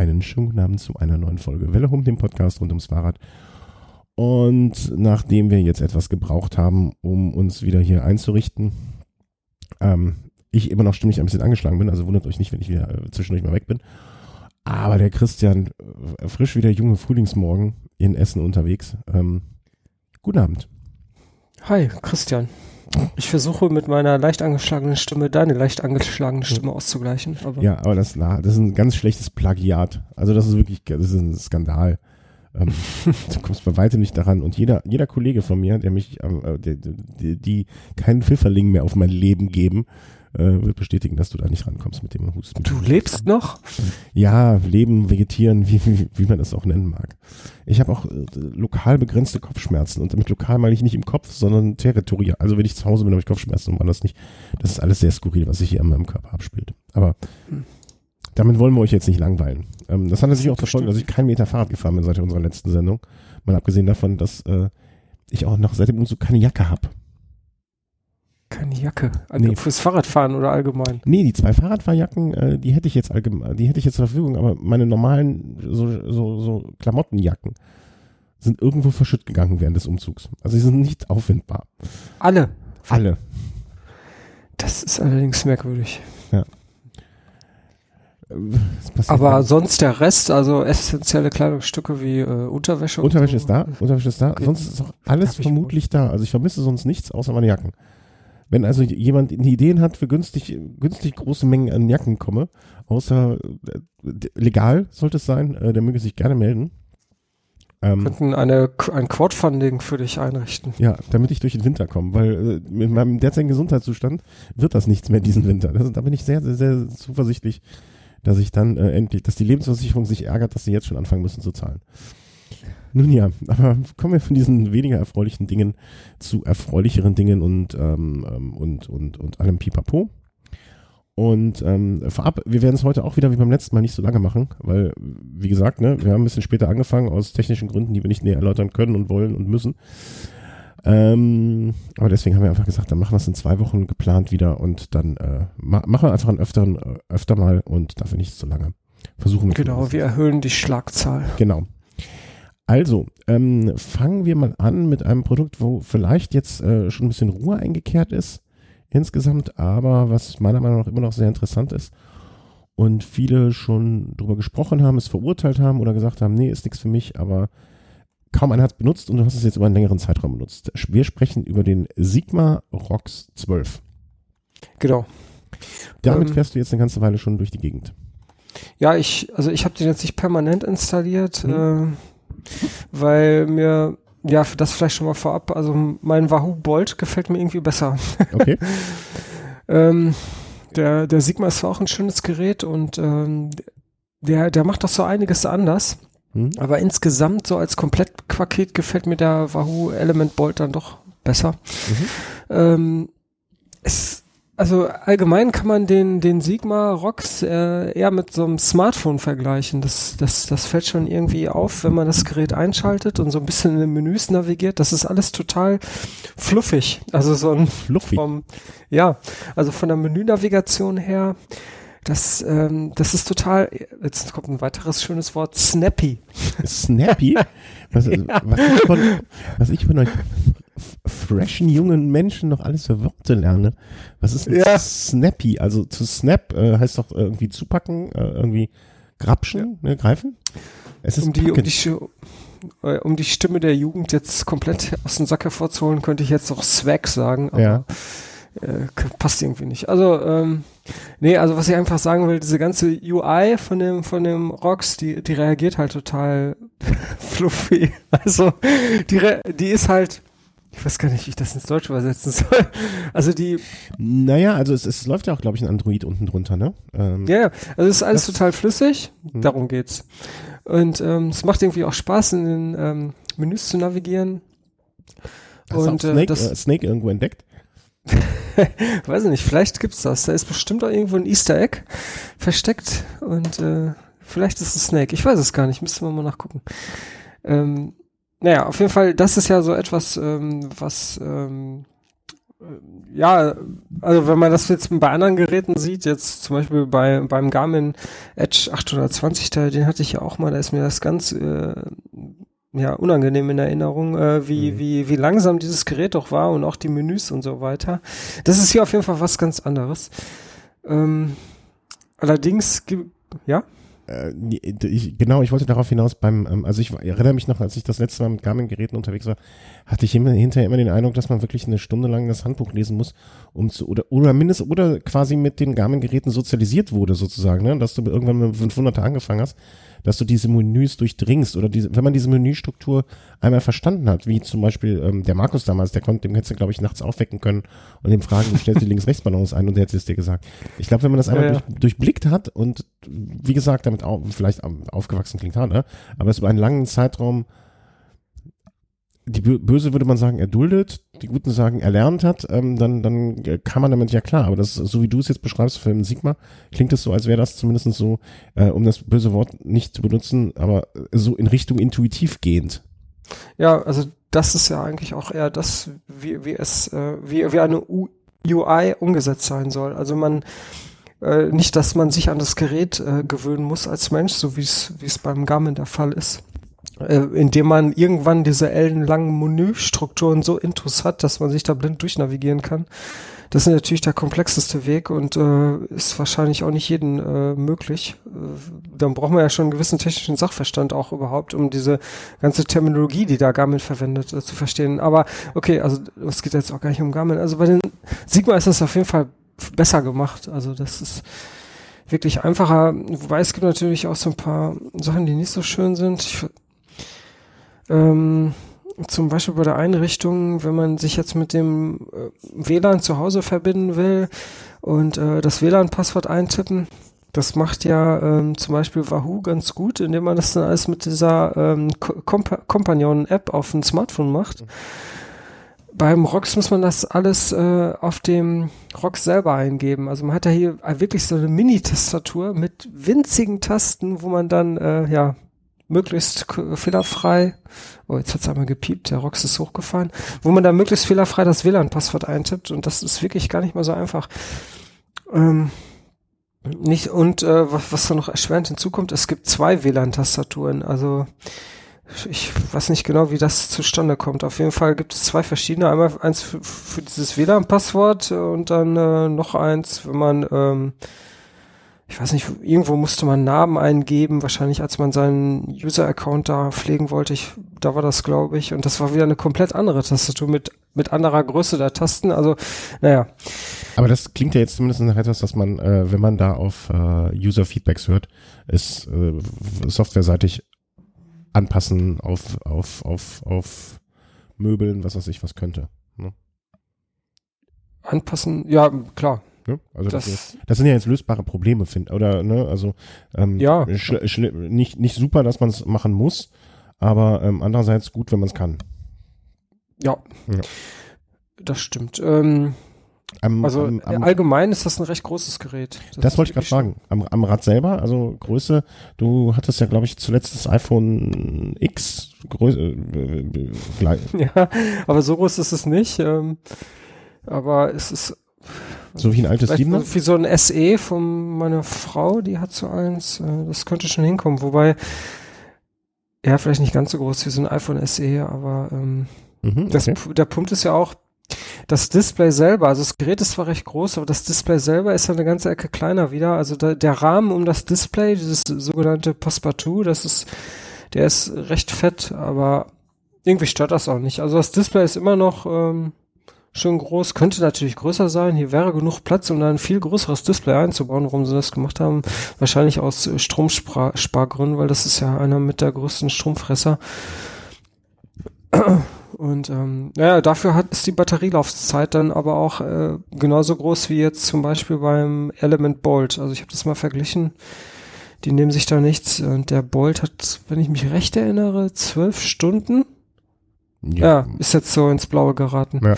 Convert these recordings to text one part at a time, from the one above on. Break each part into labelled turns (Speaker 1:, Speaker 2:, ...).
Speaker 1: Einen schönen guten Abend zu einer neuen Folge Welle um dem Podcast rund ums Fahrrad. Und nachdem wir jetzt etwas gebraucht haben, um uns wieder hier einzurichten, ähm, ich immer noch stimmig ein bisschen angeschlagen bin, also wundert euch nicht, wenn ich wieder äh, zwischendurch mal weg bin. Aber der Christian, äh, frisch wie der junge Frühlingsmorgen in Essen unterwegs. Ähm, guten Abend.
Speaker 2: Hi, Christian. Ich versuche mit meiner leicht angeschlagenen Stimme deine leicht angeschlagene Stimme auszugleichen.
Speaker 1: Aber ja, aber das, das ist ein ganz schlechtes Plagiat. Also das ist wirklich, das ist ein Skandal. Ähm, du kommst bei weitem nicht daran. Und jeder, jeder Kollege von mir, der mich, äh, die, die, die keinen Pfifferling mehr auf mein Leben geben, äh, wird bestätigen, dass du da nicht rankommst mit dem Husten.
Speaker 2: Du lebst noch?
Speaker 1: Ja, leben, vegetieren, wie, wie, wie man das auch nennen mag. Ich habe auch äh, lokal begrenzte Kopfschmerzen und damit lokal meine ich nicht im Kopf, sondern territorial. Also wenn ich zu Hause bin, habe ich Kopfschmerzen und das nicht. Das ist alles sehr skurril, was sich hier an meinem Körper abspielt. Aber hm. damit wollen wir euch jetzt nicht langweilen. Ähm, das hat natürlich auch zur Folge, dass ich keinen Meter Fahrrad gefahren bin seit unserer letzten Sendung. Mal abgesehen davon, dass äh, ich auch noch seitdem so keine Jacke habe.
Speaker 2: Keine Jacke. Also nee. Fürs Fahrradfahren oder allgemein?
Speaker 1: Nee, die zwei Fahrradfahrjacken, äh, die hätte ich jetzt allgemein, die hätte ich jetzt zur Verfügung, aber meine normalen so, so, so Klamottenjacken sind irgendwo verschütt gegangen während des Umzugs. Also sie sind nicht auffindbar.
Speaker 2: Alle?
Speaker 1: Alle.
Speaker 2: Das ist allerdings merkwürdig.
Speaker 1: Ja.
Speaker 2: Aber dann. sonst der Rest, also essentielle Kleidungsstücke wie äh, Unterwäsche.
Speaker 1: Unterwäsche so. ist da, Unterwäsche ist da. Okay. Sonst ist auch alles vermutlich da. Also ich vermisse sonst nichts außer meine Jacken. Wenn also jemand Ideen hat, für günstig, günstig große Mengen an Jacken komme, außer äh, legal sollte es sein, äh, der möge sich gerne melden.
Speaker 2: Ähm, könnten eine, ein Crowdfunding für dich einrichten.
Speaker 1: Ja, damit ich durch den Winter komme, weil äh, mit meinem derzeitigen Gesundheitszustand wird das nichts mehr diesen Winter. Das, da bin ich sehr, sehr, sehr zuversichtlich, dass ich dann äh, endlich, dass die Lebensversicherung sich ärgert, dass sie jetzt schon anfangen müssen zu zahlen. Nun ja, aber kommen wir von diesen weniger erfreulichen Dingen zu erfreulicheren Dingen und, ähm, ähm, und, und, und allem Pipapo. Und ähm, vorab, wir werden es heute auch wieder wie beim letzten Mal nicht so lange machen, weil, wie gesagt, ne, wir haben ein bisschen später angefangen, aus technischen Gründen, die wir nicht näher erläutern können und wollen und müssen. Ähm, aber deswegen haben wir einfach gesagt, dann machen wir es in zwei Wochen geplant wieder und dann äh, ma machen wir einfach einen öfteren, äh, öfter mal und dafür nicht so lange. Versuchen wir.
Speaker 2: Genau, wir erhöhen die Schlagzahl.
Speaker 1: Genau. Also, ähm, fangen wir mal an mit einem Produkt, wo vielleicht jetzt äh, schon ein bisschen Ruhe eingekehrt ist insgesamt, aber was meiner Meinung nach immer noch sehr interessant ist und viele schon drüber gesprochen haben, es verurteilt haben oder gesagt haben, nee, ist nichts für mich, aber kaum einer hat es benutzt und du hast es jetzt über einen längeren Zeitraum benutzt. Wir sprechen über den Sigma ROX 12.
Speaker 2: Genau.
Speaker 1: Damit ähm, fährst du jetzt eine ganze Weile schon durch die Gegend.
Speaker 2: Ja, ich, also ich habe den jetzt nicht permanent installiert. Hm. Weil mir, ja, das vielleicht schon mal vorab, also mein Wahoo Bolt gefällt mir irgendwie besser.
Speaker 1: Okay.
Speaker 2: ähm, der, der Sigma ist zwar auch ein schönes Gerät und ähm, der, der macht doch so einiges anders. Hm. Aber insgesamt so als Komplettpaket gefällt mir der Wahoo Element Bolt dann doch besser. Mhm. Ähm, es also allgemein kann man den, den Sigma Rox äh, eher mit so einem Smartphone vergleichen. Das, das, das fällt schon irgendwie auf, wenn man das Gerät einschaltet und so ein bisschen in den Menüs navigiert. Das ist alles total fluffig. Also so ein
Speaker 1: fluffig. Vom,
Speaker 2: ja, also von der Menünavigation her. Das, ähm, das ist total, jetzt kommt ein weiteres schönes Wort, snappy.
Speaker 1: Snappy? Was, ja. was, ich, von, was ich von euch freshen jungen Menschen noch alles für Worte lerne. Was ist ja. snappy? Also zu snap äh, heißt doch irgendwie zupacken, äh, irgendwie grapschen, ja. ne, greifen?
Speaker 2: Es ist um die, um die, äh, um die Stimme der Jugend jetzt komplett aus dem Sack hervorzuholen, könnte ich jetzt auch Swag sagen, aber
Speaker 1: ja.
Speaker 2: äh, passt irgendwie nicht. Also, ähm, nee, also was ich einfach sagen will, diese ganze UI von dem, von dem Rocks, die, die reagiert halt total fluffy. Also, die, die ist halt, ich weiß gar nicht, wie ich das ins Deutsche übersetzen soll. Also die.
Speaker 1: Naja, also es, es läuft ja auch, glaube ich, ein Android unten drunter, ne?
Speaker 2: Ähm, ja, also es ist alles total flüssig. Hm. Darum geht's. Und ähm, es macht irgendwie auch Spaß, in den ähm, Menüs zu navigieren.
Speaker 1: Hast und, du auch Snake, äh, das, äh, Snake irgendwo entdeckt?
Speaker 2: weiß ich nicht, vielleicht gibt's das. Da ist bestimmt auch irgendwo ein Easter Egg versteckt und äh, vielleicht ist es Snake. Ich weiß es gar nicht, müsste man mal nachgucken. Ähm, naja, auf jeden Fall, das ist ja so etwas, ähm, was, ähm, ja, also wenn man das jetzt bei anderen Geräten sieht, jetzt zum Beispiel bei beim Garmin Edge 820, da, den hatte ich ja auch mal, da ist mir das ganz äh, ja unangenehm in Erinnerung, äh, wie mhm. wie wie langsam dieses Gerät doch war und auch die Menüs und so weiter. Das ist hier auf jeden Fall was ganz anderes. Ähm, allerdings, ja
Speaker 1: äh, ich, genau, ich wollte darauf hinaus beim, ähm, also ich erinnere mich noch, als ich das letzte Mal mit Garmin-Geräten unterwegs war, hatte ich immer, hinterher immer den Eindruck, dass man wirklich eine Stunde lang das Handbuch lesen muss, um zu, oder, oder mindestens, oder quasi mit den Garmin-Geräten sozialisiert wurde sozusagen, ne, dass du irgendwann mit 500er angefangen hast dass du diese Menüs durchdringst oder diese, wenn man diese Menüstruktur einmal verstanden hat, wie zum Beispiel ähm, der Markus damals, der konnte, dem hättest du, glaube ich, nachts aufwecken können und ihm fragen, du stellst die Links-Rechts-Balance ein und der hätte es dir gesagt. Ich glaube, wenn man das einmal ja, ja. Durch, durchblickt hat und wie gesagt, damit auch, vielleicht aufgewachsen klingt hart, ne? aber es über einen langen Zeitraum die Böse würde man sagen, erduldet, die Guten sagen, erlernt hat, ähm, dann, dann äh, kann man damit ja klar. Aber das, so wie du es jetzt beschreibst für den Sigma, klingt es so, als wäre das zumindest so, äh, um das böse Wort nicht zu benutzen, aber so in Richtung intuitiv gehend.
Speaker 2: Ja, also das ist ja eigentlich auch eher das, wie, wie es, äh, wie, wie eine UI umgesetzt sein soll. Also man, äh, nicht, dass man sich an das Gerät äh, gewöhnen muss als Mensch, so wie es, wie es beim Garmin der Fall ist äh, indem man irgendwann diese ellenlangen Menüstrukturen so intus hat, dass man sich da blind durchnavigieren kann. Das ist natürlich der komplexeste Weg und äh, ist wahrscheinlich auch nicht jedem äh, möglich. Äh, dann braucht man ja schon einen gewissen technischen Sachverstand auch überhaupt, um diese ganze Terminologie, die da Garmin verwendet, äh, zu verstehen. Aber okay, also es geht jetzt auch gar nicht um Garmin. Also bei den Sigma ist das auf jeden Fall besser gemacht. Also das ist wirklich einfacher, wobei es gibt natürlich auch so ein paar Sachen, die nicht so schön sind. Ich ähm, zum Beispiel bei der Einrichtung, wenn man sich jetzt mit dem äh, WLAN zu Hause verbinden will und äh, das WLAN-Passwort eintippen, das macht ja ähm, zum Beispiel Wahoo ganz gut, indem man das dann alles mit dieser ähm, Comp Companion-App auf dem Smartphone macht. Mhm. Beim ROX muss man das alles äh, auf dem ROX selber eingeben. Also man hat ja hier wirklich so eine Mini-Tastatur mit winzigen Tasten, wo man dann äh, ja möglichst fehlerfrei, oh, jetzt hat's einmal gepiept, der Rox ist hochgefahren, wo man da möglichst fehlerfrei das WLAN-Passwort eintippt und das ist wirklich gar nicht mal so einfach. Ähm, nicht, und äh, was, was da noch erschwerend hinzukommt, es gibt zwei WLAN-Tastaturen, also ich weiß nicht genau, wie das zustande kommt. Auf jeden Fall gibt es zwei verschiedene. Einmal eins für, für dieses WLAN-Passwort und dann äh, noch eins, wenn man ähm, ich weiß nicht, irgendwo musste man Namen eingeben, wahrscheinlich als man seinen User-Account da pflegen wollte. Ich, da war das, glaube ich. Und das war wieder eine komplett andere Tastatur mit, mit anderer Größe der Tasten. Also, naja.
Speaker 1: Aber das klingt ja jetzt zumindest nach etwas, dass man, äh, wenn man da auf äh, User-Feedbacks hört, ist äh, softwareseitig anpassen auf, auf, auf, auf Möbeln, was weiß ich, was könnte. Ne?
Speaker 2: Anpassen, ja, klar.
Speaker 1: Ne? Also das, das, das, sind ja jetzt lösbare Probleme, finde oder ne? Also ähm, ja. nicht nicht super, dass man es machen muss, aber ähm, andererseits gut, wenn man es kann.
Speaker 2: Ja. ja. das stimmt. Ähm, am, also am, am, allgemein ist das ein recht großes Gerät.
Speaker 1: Das, das wollte ich gerade fragen. Am, Rad selber, also Größe, du hattest ja, glaube ich, zuletzt das iPhone X Größe. Äh,
Speaker 2: äh, ja, aber so groß ist es nicht. Ähm, aber es ist
Speaker 1: so wie ein altes Siebener?
Speaker 2: Wie so ein SE von meiner Frau, die hat so eins. Äh, das könnte schon hinkommen. Wobei, ja, vielleicht nicht ganz so groß wie so ein iPhone SE, aber ähm, mhm, das, der Punkt ist ja auch, das Display selber, also das Gerät ist zwar recht groß, aber das Display selber ist ja eine ganze Ecke kleiner wieder. Also da, der Rahmen um das Display, dieses sogenannte Passepartout, das ist, der ist recht fett, aber irgendwie stört das auch nicht. Also das Display ist immer noch ähm, schön groß, könnte natürlich größer sein. Hier wäre genug Platz, um da ein viel größeres Display einzubauen, warum sie das gemacht haben. Wahrscheinlich aus Stromspargründen, weil das ist ja einer mit der größten Stromfresser. Und ähm, ja, dafür hat ist die Batterielaufzeit dann aber auch äh, genauso groß wie jetzt zum Beispiel beim Element Bolt. Also ich habe das mal verglichen. Die nehmen sich da nichts. Und der Bolt hat, wenn ich mich recht erinnere, zwölf Stunden. Ja. ja, ist jetzt so ins Blaue geraten. Ja.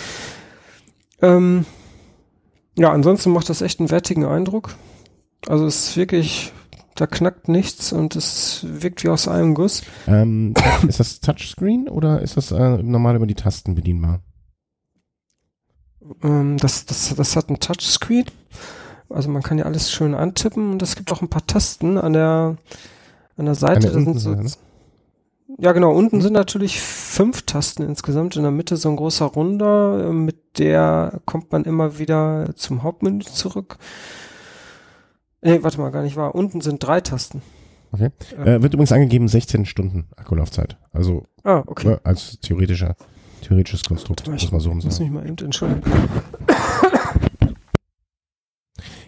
Speaker 2: Ähm, ja, ansonsten macht das echt einen wertigen Eindruck. Also es ist wirklich, da knackt nichts und es wirkt wie aus einem Guss.
Speaker 1: Ähm, ist das Touchscreen oder ist das äh, normal über die Tasten bedienbar?
Speaker 2: Ähm, das, das, das hat ein Touchscreen. Also man kann ja alles schön antippen und es gibt auch ein paar Tasten an der, an der Seite. An der so, ja, genau. Unten sind natürlich fünf Tasten insgesamt. In der Mitte so ein großer Runder. Mit der kommt man immer wieder zum Hauptmenü zurück. Nee, warte mal, gar nicht wahr. Unten sind drei Tasten.
Speaker 1: Okay. Äh, wird übrigens angegeben 16 Stunden Akkulaufzeit. Also
Speaker 2: ah, okay.
Speaker 1: Ne, als theoretischer, theoretisches Konstrukt.
Speaker 2: Mal, ich muss, so muss mich mal eben entschuldigen.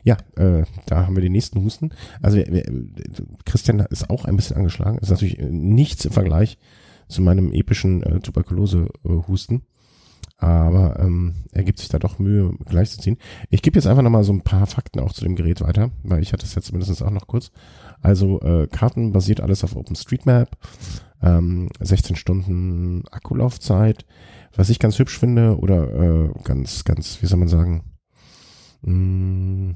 Speaker 1: Ja, äh, da haben wir den nächsten Husten. Also wir, Christian ist auch ein bisschen angeschlagen. Ist natürlich nichts im Vergleich zu meinem epischen äh, Tuberkulose-Husten. Aber ähm, er gibt sich da doch Mühe, gleichzuziehen. Ich gebe jetzt einfach nochmal so ein paar Fakten auch zu dem Gerät weiter, weil ich hatte es jetzt mindestens auch noch kurz. Also äh, Karten basiert alles auf OpenStreetMap, ähm, 16 Stunden Akkulaufzeit. Was ich ganz hübsch finde oder äh, ganz, ganz, wie soll man sagen, mh, mm,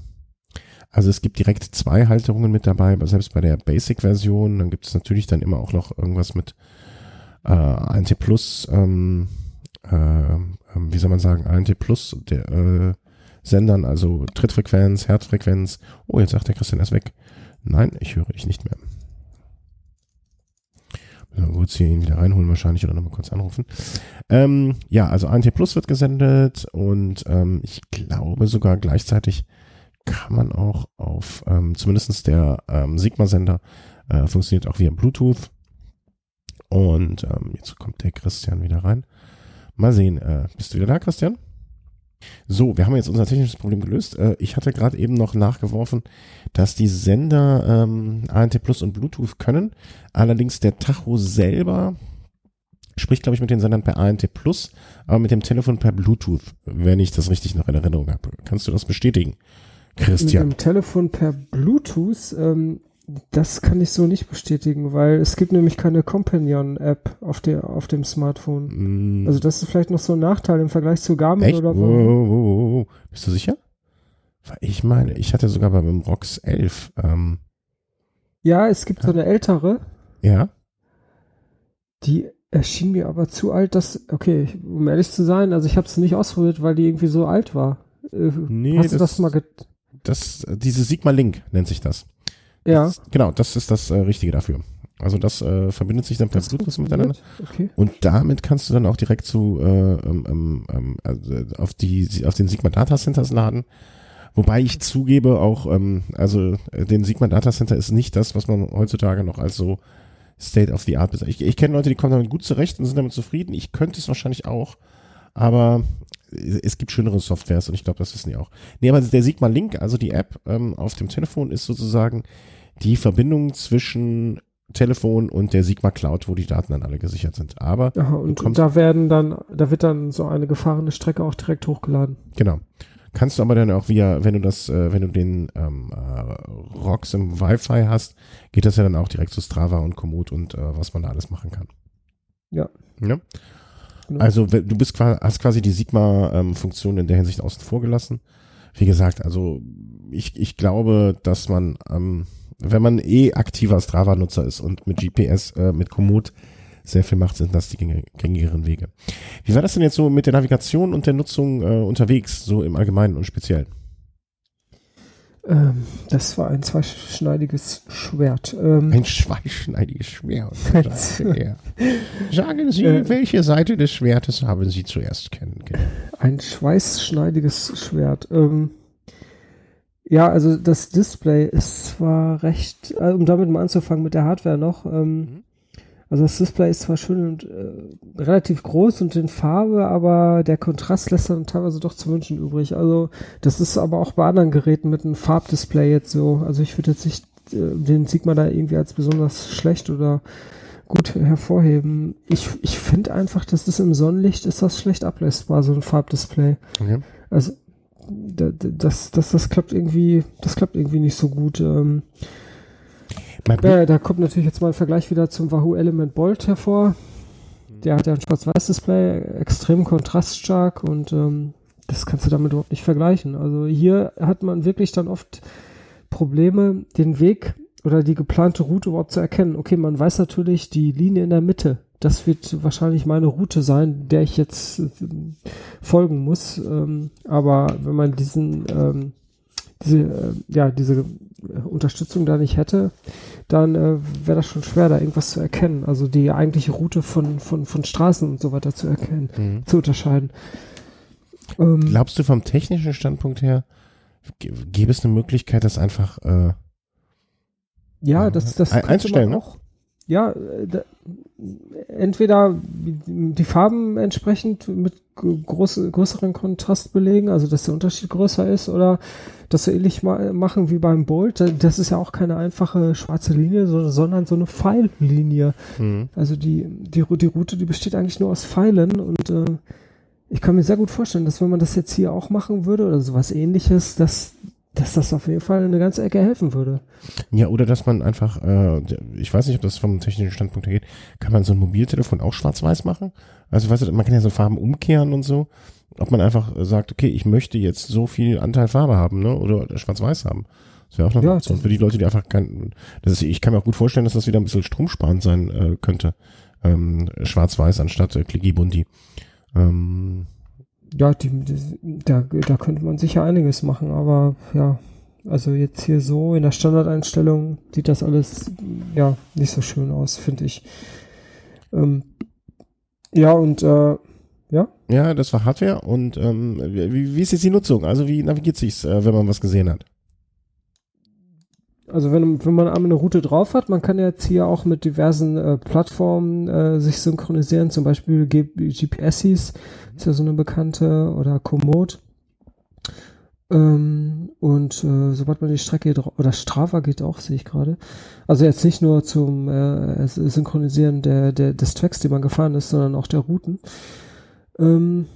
Speaker 1: also es gibt direkt zwei Halterungen mit dabei, selbst bei der Basic-Version. Dann gibt es natürlich dann immer auch noch irgendwas mit äh, ANT Plus, ähm, äh, ähm, wie soll man sagen, ANT Plus der, äh, Sendern, also Trittfrequenz, Herzfrequenz. Oh, jetzt sagt der Christian erst weg. Nein, ich höre dich nicht mehr. Müssen wir hier ihn wieder reinholen wahrscheinlich oder nochmal kurz anrufen. Ähm, ja, also ANT Plus wird gesendet und ähm, ich glaube sogar gleichzeitig kann man auch auf, ähm, zumindest der ähm, Sigma-Sender äh, funktioniert auch via Bluetooth. Und ähm, jetzt kommt der Christian wieder rein. Mal sehen, äh, bist du wieder da, Christian? So, wir haben jetzt unser technisches Problem gelöst. Äh, ich hatte gerade eben noch nachgeworfen, dass die Sender ähm, ANT Plus und Bluetooth können. Allerdings der Tacho selber spricht, glaube ich, mit den Sendern per ANT Plus, aber mit dem Telefon per Bluetooth, wenn ich das richtig noch in Erinnerung habe. Kannst du das bestätigen? Christian.
Speaker 2: Mit dem Telefon per Bluetooth, ähm, das kann ich so nicht bestätigen, weil es gibt nämlich keine Companion-App auf, auf dem Smartphone. Mm. Also das ist vielleicht noch so ein Nachteil im Vergleich zu Garmin
Speaker 1: Echt? oder wo. Wow, wow, wow. Bist du sicher? Ich meine, ich hatte sogar beim ROX 11. Ähm,
Speaker 2: ja, es gibt so eine ältere.
Speaker 1: Ja.
Speaker 2: Die erschien mir aber zu alt, dass, okay, um ehrlich zu sein, also ich habe es nicht ausprobiert, weil die irgendwie so alt war.
Speaker 1: Äh, nee, Hast du das, das mal das, diese Sigma Link nennt sich das.
Speaker 2: Ja.
Speaker 1: Das, genau, das ist das äh, Richtige dafür. Also das äh, verbindet sich dann per Bluetooth miteinander. Okay. Und damit kannst du dann auch direkt zu äh, ähm, ähm, ähm also auf die auf den Sigma Data Centers laden. Wobei ich zugebe auch, ähm, also äh, den Sigma Data Center ist nicht das, was man heutzutage noch als so State of the Art bezeichnet. Ich, ich kenne Leute, die kommen damit gut zurecht und sind damit zufrieden. Ich könnte es wahrscheinlich auch, aber es gibt schönere Softwares und ich glaube, das wissen die auch. Nee, aber der Sigma Link, also die App ähm, auf dem Telefon, ist sozusagen die Verbindung zwischen Telefon und der Sigma Cloud, wo die Daten dann alle gesichert sind. Aber
Speaker 2: Aha, und da werden dann, da wird dann so eine gefahrene Strecke auch direkt hochgeladen.
Speaker 1: Genau. Kannst du aber dann auch via, wenn du das, äh, wenn du den ähm, äh, ROX im Wi-Fi hast, geht das ja dann auch direkt zu Strava und Komoot und äh, was man da alles machen kann.
Speaker 2: Ja.
Speaker 1: ja? Genau. Also du bist quasi, hast quasi die Sigma-Funktion in der Hinsicht außen vor gelassen. Wie gesagt, also ich, ich glaube, dass man, ähm, wenn man eh aktiver Strava-Nutzer ist und mit GPS, äh, mit Komoot sehr viel macht, sind das die gängigeren Wege. Wie war das denn jetzt so mit der Navigation und der Nutzung äh, unterwegs, so im Allgemeinen und Speziellen?
Speaker 2: Ähm, das war ein zweischneidiges Schwert.
Speaker 1: Ähm, ein zweischneidiges Schwert. Sagen Sie, äh, welche Seite des Schwertes haben Sie zuerst kennengelernt?
Speaker 2: Ein schweißschneidiges Schwert. Ähm, ja, also das Display ist zwar recht, äh, um damit mal anzufangen mit der Hardware noch, ähm, mhm. Also das Display ist zwar schön und äh, relativ groß und in Farbe, aber der Kontrast lässt dann teilweise doch zu wünschen übrig. Also das ist aber auch bei anderen Geräten mit einem Farbdisplay jetzt so. Also ich würde jetzt nicht äh, den Sigma da irgendwie als besonders schlecht oder gut hervorheben. Ich, ich finde einfach, dass das im Sonnenlicht ist das schlecht ablesbar, so ein Farbdisplay. Okay. Also das, das, das klappt irgendwie, das klappt irgendwie nicht so gut. Ähm, ja, da kommt natürlich jetzt mal ein Vergleich wieder zum Wahoo Element Bolt hervor. Der hat ja ein Schwarz-Weiß-Display, extrem kontraststark und ähm, das kannst du damit überhaupt nicht vergleichen. Also hier hat man wirklich dann oft Probleme, den Weg oder die geplante Route überhaupt zu erkennen. Okay, man weiß natürlich die Linie in der Mitte, das wird wahrscheinlich meine Route sein, der ich jetzt äh, folgen muss. Ähm, aber wenn man diesen, ähm, diese, äh, ja, diese Unterstützung da nicht hätte, dann äh, wäre das schon schwer, da irgendwas zu erkennen. Also die eigentliche Route von, von, von Straßen und so weiter zu erkennen, mhm. zu unterscheiden.
Speaker 1: Ähm, Glaubst du vom technischen Standpunkt her, gäbe es eine Möglichkeit, das einfach äh,
Speaker 2: ja, das, das
Speaker 1: einzustellen,
Speaker 2: auch. Ne? Ja, da, entweder die Farben entsprechend mit groß, größeren Kontrast belegen, also dass der Unterschied größer ist, oder das so ähnlich ma machen wie beim Bolt. Das ist ja auch keine einfache schwarze Linie, sondern so eine Pfeillinie. Mhm. Also die, die, die Route, die besteht eigentlich nur aus Pfeilen und äh, ich kann mir sehr gut vorstellen, dass wenn man das jetzt hier auch machen würde oder sowas ähnliches, dass dass das auf jeden Fall eine ganze Ecke helfen würde.
Speaker 1: Ja, oder dass man einfach, äh, ich weiß nicht, ob das vom technischen Standpunkt her geht, kann man so ein Mobiltelefon auch schwarz-weiß machen? Also weißt du, man kann ja so Farben umkehren und so. Ob man einfach sagt, okay, ich möchte jetzt so viel Anteil Farbe haben, ne? Oder schwarz-weiß haben. Das wäre auch noch ja, Option für die Leute, die einfach kein, das ist, ich kann mir auch gut vorstellen, dass das wieder ein bisschen stromsparend sein äh, könnte. Ähm, schwarz-weiß anstatt äh, Klicki-Bunti. Ähm,
Speaker 2: ja, die, die, da, da könnte man sicher einiges machen, aber ja, also jetzt hier so in der Standardeinstellung sieht das alles ja nicht so schön aus, finde ich. Ähm, ja, und äh, ja.
Speaker 1: Ja, das war Hardware und ähm, wie, wie ist jetzt die Nutzung? Also wie navigiert sich's, äh, wenn man was gesehen hat?
Speaker 2: Also wenn, wenn man einmal eine Route drauf hat, man kann jetzt hier auch mit diversen äh, Plattformen äh, sich synchronisieren, zum Beispiel GPSs, ist ja so eine bekannte, oder Komoot. Ähm, und äh, sobald man die Strecke oder Strava geht auch, sehe ich gerade. Also jetzt nicht nur zum äh, Synchronisieren der, der, des Tracks, die man gefahren ist, sondern auch der Routen. Ähm,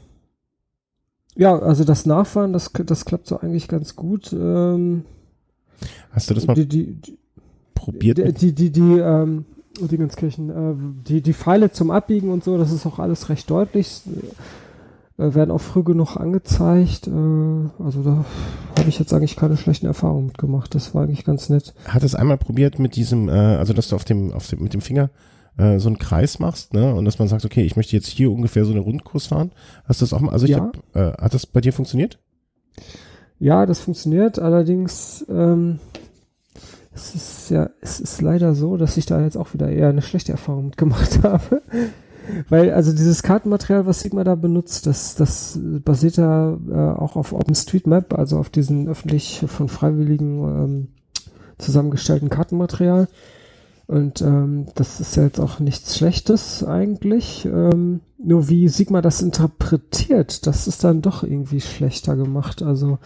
Speaker 2: ja, also das Nachfahren, das, das klappt so eigentlich ganz gut. Ähm,
Speaker 1: Hast du das mal
Speaker 2: die, die, die,
Speaker 1: probiert?
Speaker 2: Die, die, die, die ähm, Dingenskirchen, äh, die, die Pfeile zum Abbiegen und so, das ist auch alles recht deutlich. Äh, werden auch früh genug angezeigt. Äh, also da habe ich jetzt eigentlich keine schlechten Erfahrungen mitgemacht. Das war eigentlich ganz nett.
Speaker 1: Hat es einmal probiert mit diesem, äh, also dass du auf dem, auf dem, mit dem Finger äh, so einen Kreis machst, ne? Und dass man sagt, okay, ich möchte jetzt hier ungefähr so eine Rundkurs fahren. Hast du das auch mal? Also ich ja. hab, äh, hat das bei dir funktioniert?
Speaker 2: Ja, das funktioniert. Allerdings ähm, es ist ja, es ist leider so, dass ich da jetzt auch wieder eher eine schlechte Erfahrung mitgemacht habe. Weil, also dieses Kartenmaterial, was Sigma da benutzt, das, das basiert ja äh, auch auf OpenStreetMap, also auf diesen öffentlich von Freiwilligen ähm, zusammengestellten Kartenmaterial. Und ähm, das ist ja jetzt auch nichts Schlechtes eigentlich. Ähm, nur wie Sigma das interpretiert, das ist dann doch irgendwie schlechter gemacht. Also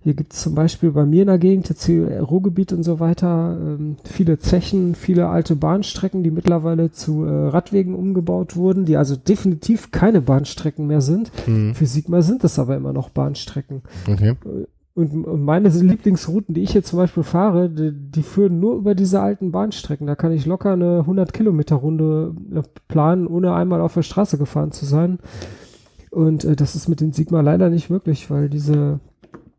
Speaker 2: hier gibt es zum Beispiel bei mir in der Gegend, jetzt hier Ruhrgebiet und so weiter, ähm, viele Zechen, viele alte Bahnstrecken, die mittlerweile zu äh, Radwegen umgebaut wurden, die also definitiv keine Bahnstrecken mehr sind. Mhm. Für Sigma sind das aber immer noch Bahnstrecken.
Speaker 1: Okay.
Speaker 2: Und, meine Lieblingsrouten, die ich hier zum Beispiel fahre, die, die, führen nur über diese alten Bahnstrecken. Da kann ich locker eine 100 Kilometer Runde äh, planen, ohne einmal auf der Straße gefahren zu sein. Und äh, das ist mit den Sigma leider nicht möglich, weil diese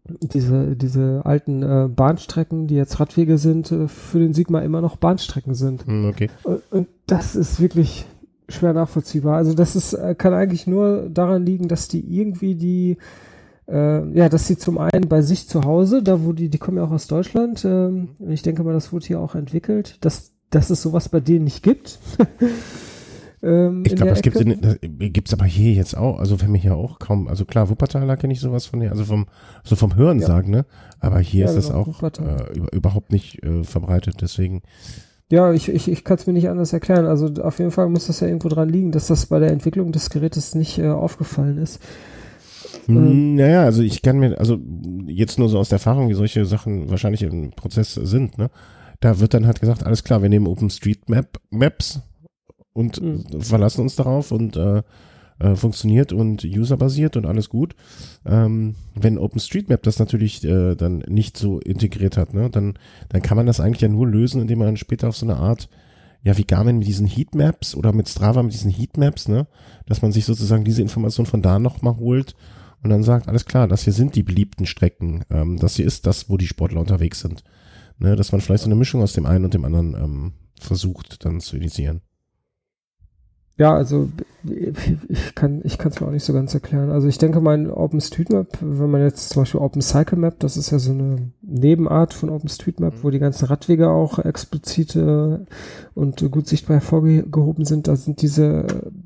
Speaker 2: diese diese alten äh, Bahnstrecken, die jetzt Radwege sind, äh, für den Sigma immer noch Bahnstrecken sind.
Speaker 1: Hm, okay.
Speaker 2: Und, und das ist wirklich schwer nachvollziehbar. Also das ist äh, kann eigentlich nur daran liegen, dass die irgendwie die äh, ja, dass sie zum einen bei sich zu Hause, da wo die, die kommen ja auch aus Deutschland, ähm, ich denke mal, das wurde hier auch entwickelt, dass, dass es sowas bei denen nicht gibt.
Speaker 1: ähm, ich glaube, das gibt es aber hier jetzt auch, also für mich ja auch kaum, also klar, Wuppertaler kenne ich sowas von hier, also vom, so vom Hören ja. sagen, ne? Aber hier ja, ist das genau, auch äh, überhaupt nicht äh, verbreitet, deswegen.
Speaker 2: Ja, ich, ich, ich kann es mir nicht anders erklären. Also auf jeden Fall muss das ja irgendwo dran liegen, dass das bei der Entwicklung des Gerätes nicht äh, aufgefallen ist.
Speaker 1: Ähm, naja, also ich kann mir, also jetzt nur so aus der Erfahrung, wie solche Sachen wahrscheinlich im Prozess sind, ne? Da wird dann halt gesagt, alles klar, wir nehmen OpenStreetMap Maps und mhm. verlassen uns darauf und äh, äh, funktioniert und userbasiert und alles gut. Ähm, wenn OpenStreetMap das natürlich äh, dann nicht so integriert hat, ne, dann, dann kann man das eigentlich ja nur lösen, indem man dann später auf so eine Art ja, wie Garmin mit diesen Heatmaps oder mit Strava mit diesen Heatmaps, ne, dass man sich sozusagen diese Information von da nochmal holt und dann sagt, alles klar, das hier sind die beliebten Strecken, ähm, das hier ist das, wo die Sportler unterwegs sind. Ne, dass man vielleicht so eine Mischung aus dem einen und dem anderen ähm, versucht dann zu initiieren.
Speaker 2: Ja, also ich kann ich kann es mir auch nicht so ganz erklären. Also ich denke mein OpenStreetMap, wenn man jetzt zum Beispiel OpenCycleMap, das ist ja so eine Nebenart von OpenStreetMap, mhm. wo die ganzen Radwege auch explizit äh, und gut sichtbar hervorgehoben sind. Da sind diese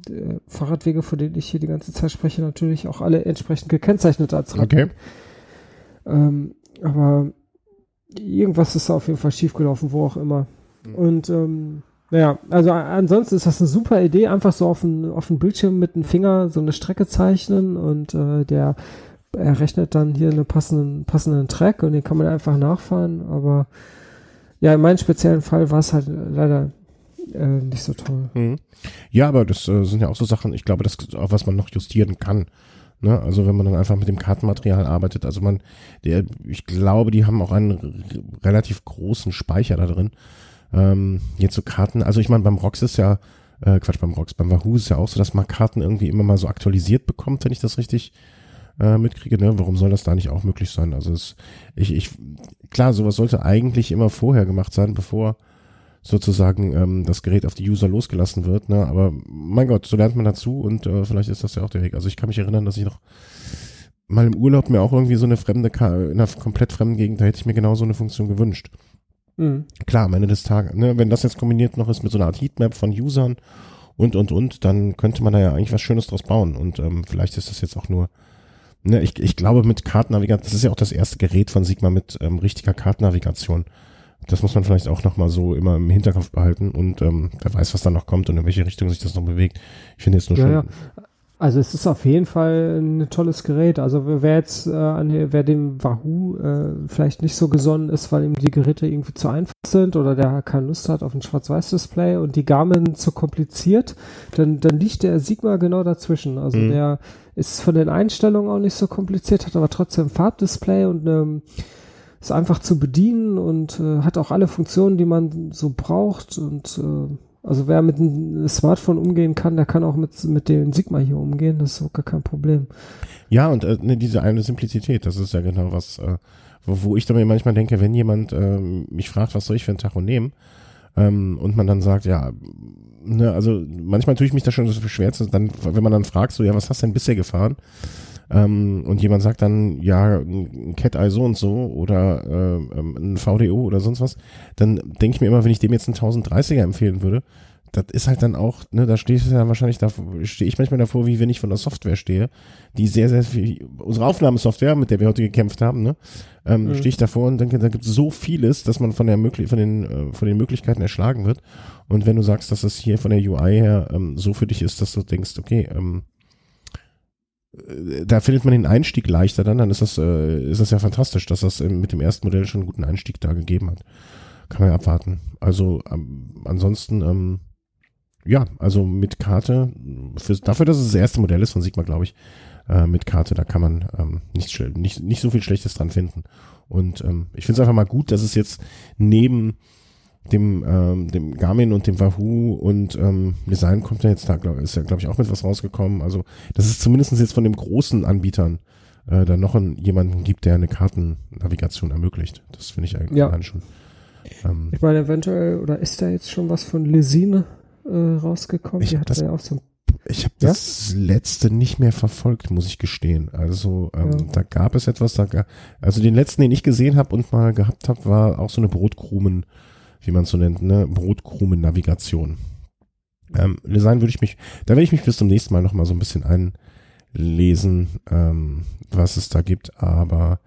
Speaker 2: äh, Fahrradwege, von denen ich hier die ganze Zeit spreche, natürlich auch alle entsprechend gekennzeichnet als
Speaker 1: Radweg. Okay.
Speaker 2: Ähm, aber irgendwas ist da auf jeden Fall schiefgelaufen, wo auch immer. Mhm. Und ähm, naja, also ansonsten ist das eine super Idee, einfach so auf dem auf Bildschirm mit dem Finger so eine Strecke zeichnen und äh, der er rechnet dann hier einen passenden, passenden Track und den kann man einfach nachfahren, aber ja, in meinem speziellen Fall war es halt leider äh, nicht so toll.
Speaker 1: Mhm. Ja, aber das äh, sind ja auch so Sachen, ich glaube, das auch was man noch justieren kann. Ne? Also wenn man dann einfach mit dem Kartenmaterial arbeitet, also man, der, ich glaube, die haben auch einen relativ großen Speicher da drin. Ähm, jetzt so Karten, also ich meine, beim Rox ist ja, äh, Quatsch, beim Rox, beim Wahoo ist ja auch so, dass man Karten irgendwie immer mal so aktualisiert bekommt, wenn ich das richtig äh, mitkriege. Ne? Warum soll das da nicht auch möglich sein? Also es, ich, ich, klar, sowas sollte eigentlich immer vorher gemacht sein, bevor sozusagen ähm, das Gerät auf die User losgelassen wird. Ne? Aber mein Gott, so lernt man dazu und äh, vielleicht ist das ja auch der Weg. Also ich kann mich erinnern, dass ich noch mal im Urlaub mir auch irgendwie so eine fremde, in einer komplett fremden Gegend, da hätte ich mir genau so eine Funktion gewünscht. Mhm. Klar, am Ende des Tages, ne, wenn das jetzt kombiniert noch ist mit so einer Art Heatmap von Usern und, und, und, dann könnte man da ja eigentlich was Schönes draus bauen. Und ähm, vielleicht ist das jetzt auch nur, ne, ich, ich glaube mit Kartennavigation, das ist ja auch das erste Gerät von Sigma mit ähm, richtiger Kartennavigation. Das muss man vielleicht auch nochmal so immer im Hinterkopf behalten und ähm, wer weiß, was da noch kommt und in welche Richtung sich das noch bewegt. Ich finde jetzt nur
Speaker 2: ja,
Speaker 1: schön.
Speaker 2: Ja. Also es ist auf jeden Fall ein tolles Gerät. Also wer jetzt äh, an, wer dem Wahoo äh, vielleicht nicht so gesonnen ist, weil ihm die Geräte irgendwie zu einfach sind oder der keine Lust hat auf ein Schwarz-Weiß-Display und die Garmin zu kompliziert, dann, dann liegt der Sigma genau dazwischen. Also mhm. der ist von den Einstellungen auch nicht so kompliziert, hat aber trotzdem Farbdisplay und ähm, ist einfach zu bedienen und äh, hat auch alle Funktionen, die man so braucht und äh, also wer mit einem Smartphone umgehen kann, der kann auch mit, mit dem Sigma hier umgehen, das ist auch gar kein Problem.
Speaker 1: Ja, und äh, ne, diese eine Simplizität, das ist ja genau was, äh, wo, wo ich dann mir manchmal denke, wenn jemand äh, mich fragt, was soll ich für ein Tacho nehmen, ähm, und man dann sagt, ja, ne, also manchmal tue ich mich da schon so schwer, dann, wenn man dann fragt, so, ja, was hast du denn bisher gefahren? Ähm, und jemand sagt dann, ja, ein Cat-Eye so und so oder äh, ähm, ein VDO oder sonst was, dann denke ich mir immer, wenn ich dem jetzt einen 1030er empfehlen würde, das ist halt dann auch, ne, da stehe ich ja wahrscheinlich da, stehe ich manchmal davor, wie wenn ich von der Software stehe, die sehr, sehr viel, unsere Aufnahmesoftware, mit der wir heute gekämpft haben, ne, ähm, mhm. stehe ich davor und denke, da gibt es so vieles, dass man von der möglich, von den, äh, von den Möglichkeiten erschlagen wird. Und wenn du sagst, dass das hier von der UI her ähm, so für dich ist, dass du denkst, okay, ähm, da findet man den Einstieg leichter dann, dann ist das, äh, ist das ja fantastisch, dass das mit dem ersten Modell schon einen guten Einstieg da gegeben hat. Kann man ja abwarten. Also ähm, ansonsten, ähm, ja, also mit Karte, für, dafür, dass es das erste Modell ist von Sigma, glaube ich, äh, mit Karte, da kann man ähm, nicht, nicht, nicht so viel Schlechtes dran finden. Und ähm, ich finde es einfach mal gut, dass es jetzt neben dem, ähm, dem Garmin und dem Wahoo und ähm, Design kommt ja jetzt da, glaub, ist ja, glaube ich, auch mit was rausgekommen. Also, dass es zumindest jetzt von den großen Anbietern äh, da noch einen, jemanden gibt, der eine Kartennavigation ermöglicht. Das finde ich eigentlich
Speaker 2: ja. schon. Ähm, ich meine, eventuell, oder ist da jetzt schon was von Lesine äh, rausgekommen?
Speaker 1: Ich habe das, ja auch so ich hab ja? das letzte nicht mehr verfolgt, muss ich gestehen. Also ähm, ja. da gab es etwas, da also den letzten, den ich gesehen habe und mal gehabt habe, war auch so eine Brotkrumen wie man es so nennt, ne, Brotkrumen-Navigation. Ähm, Design würde ich mich, da werde ich mich bis zum nächsten Mal nochmal so ein bisschen einlesen, ähm, was es da gibt, aber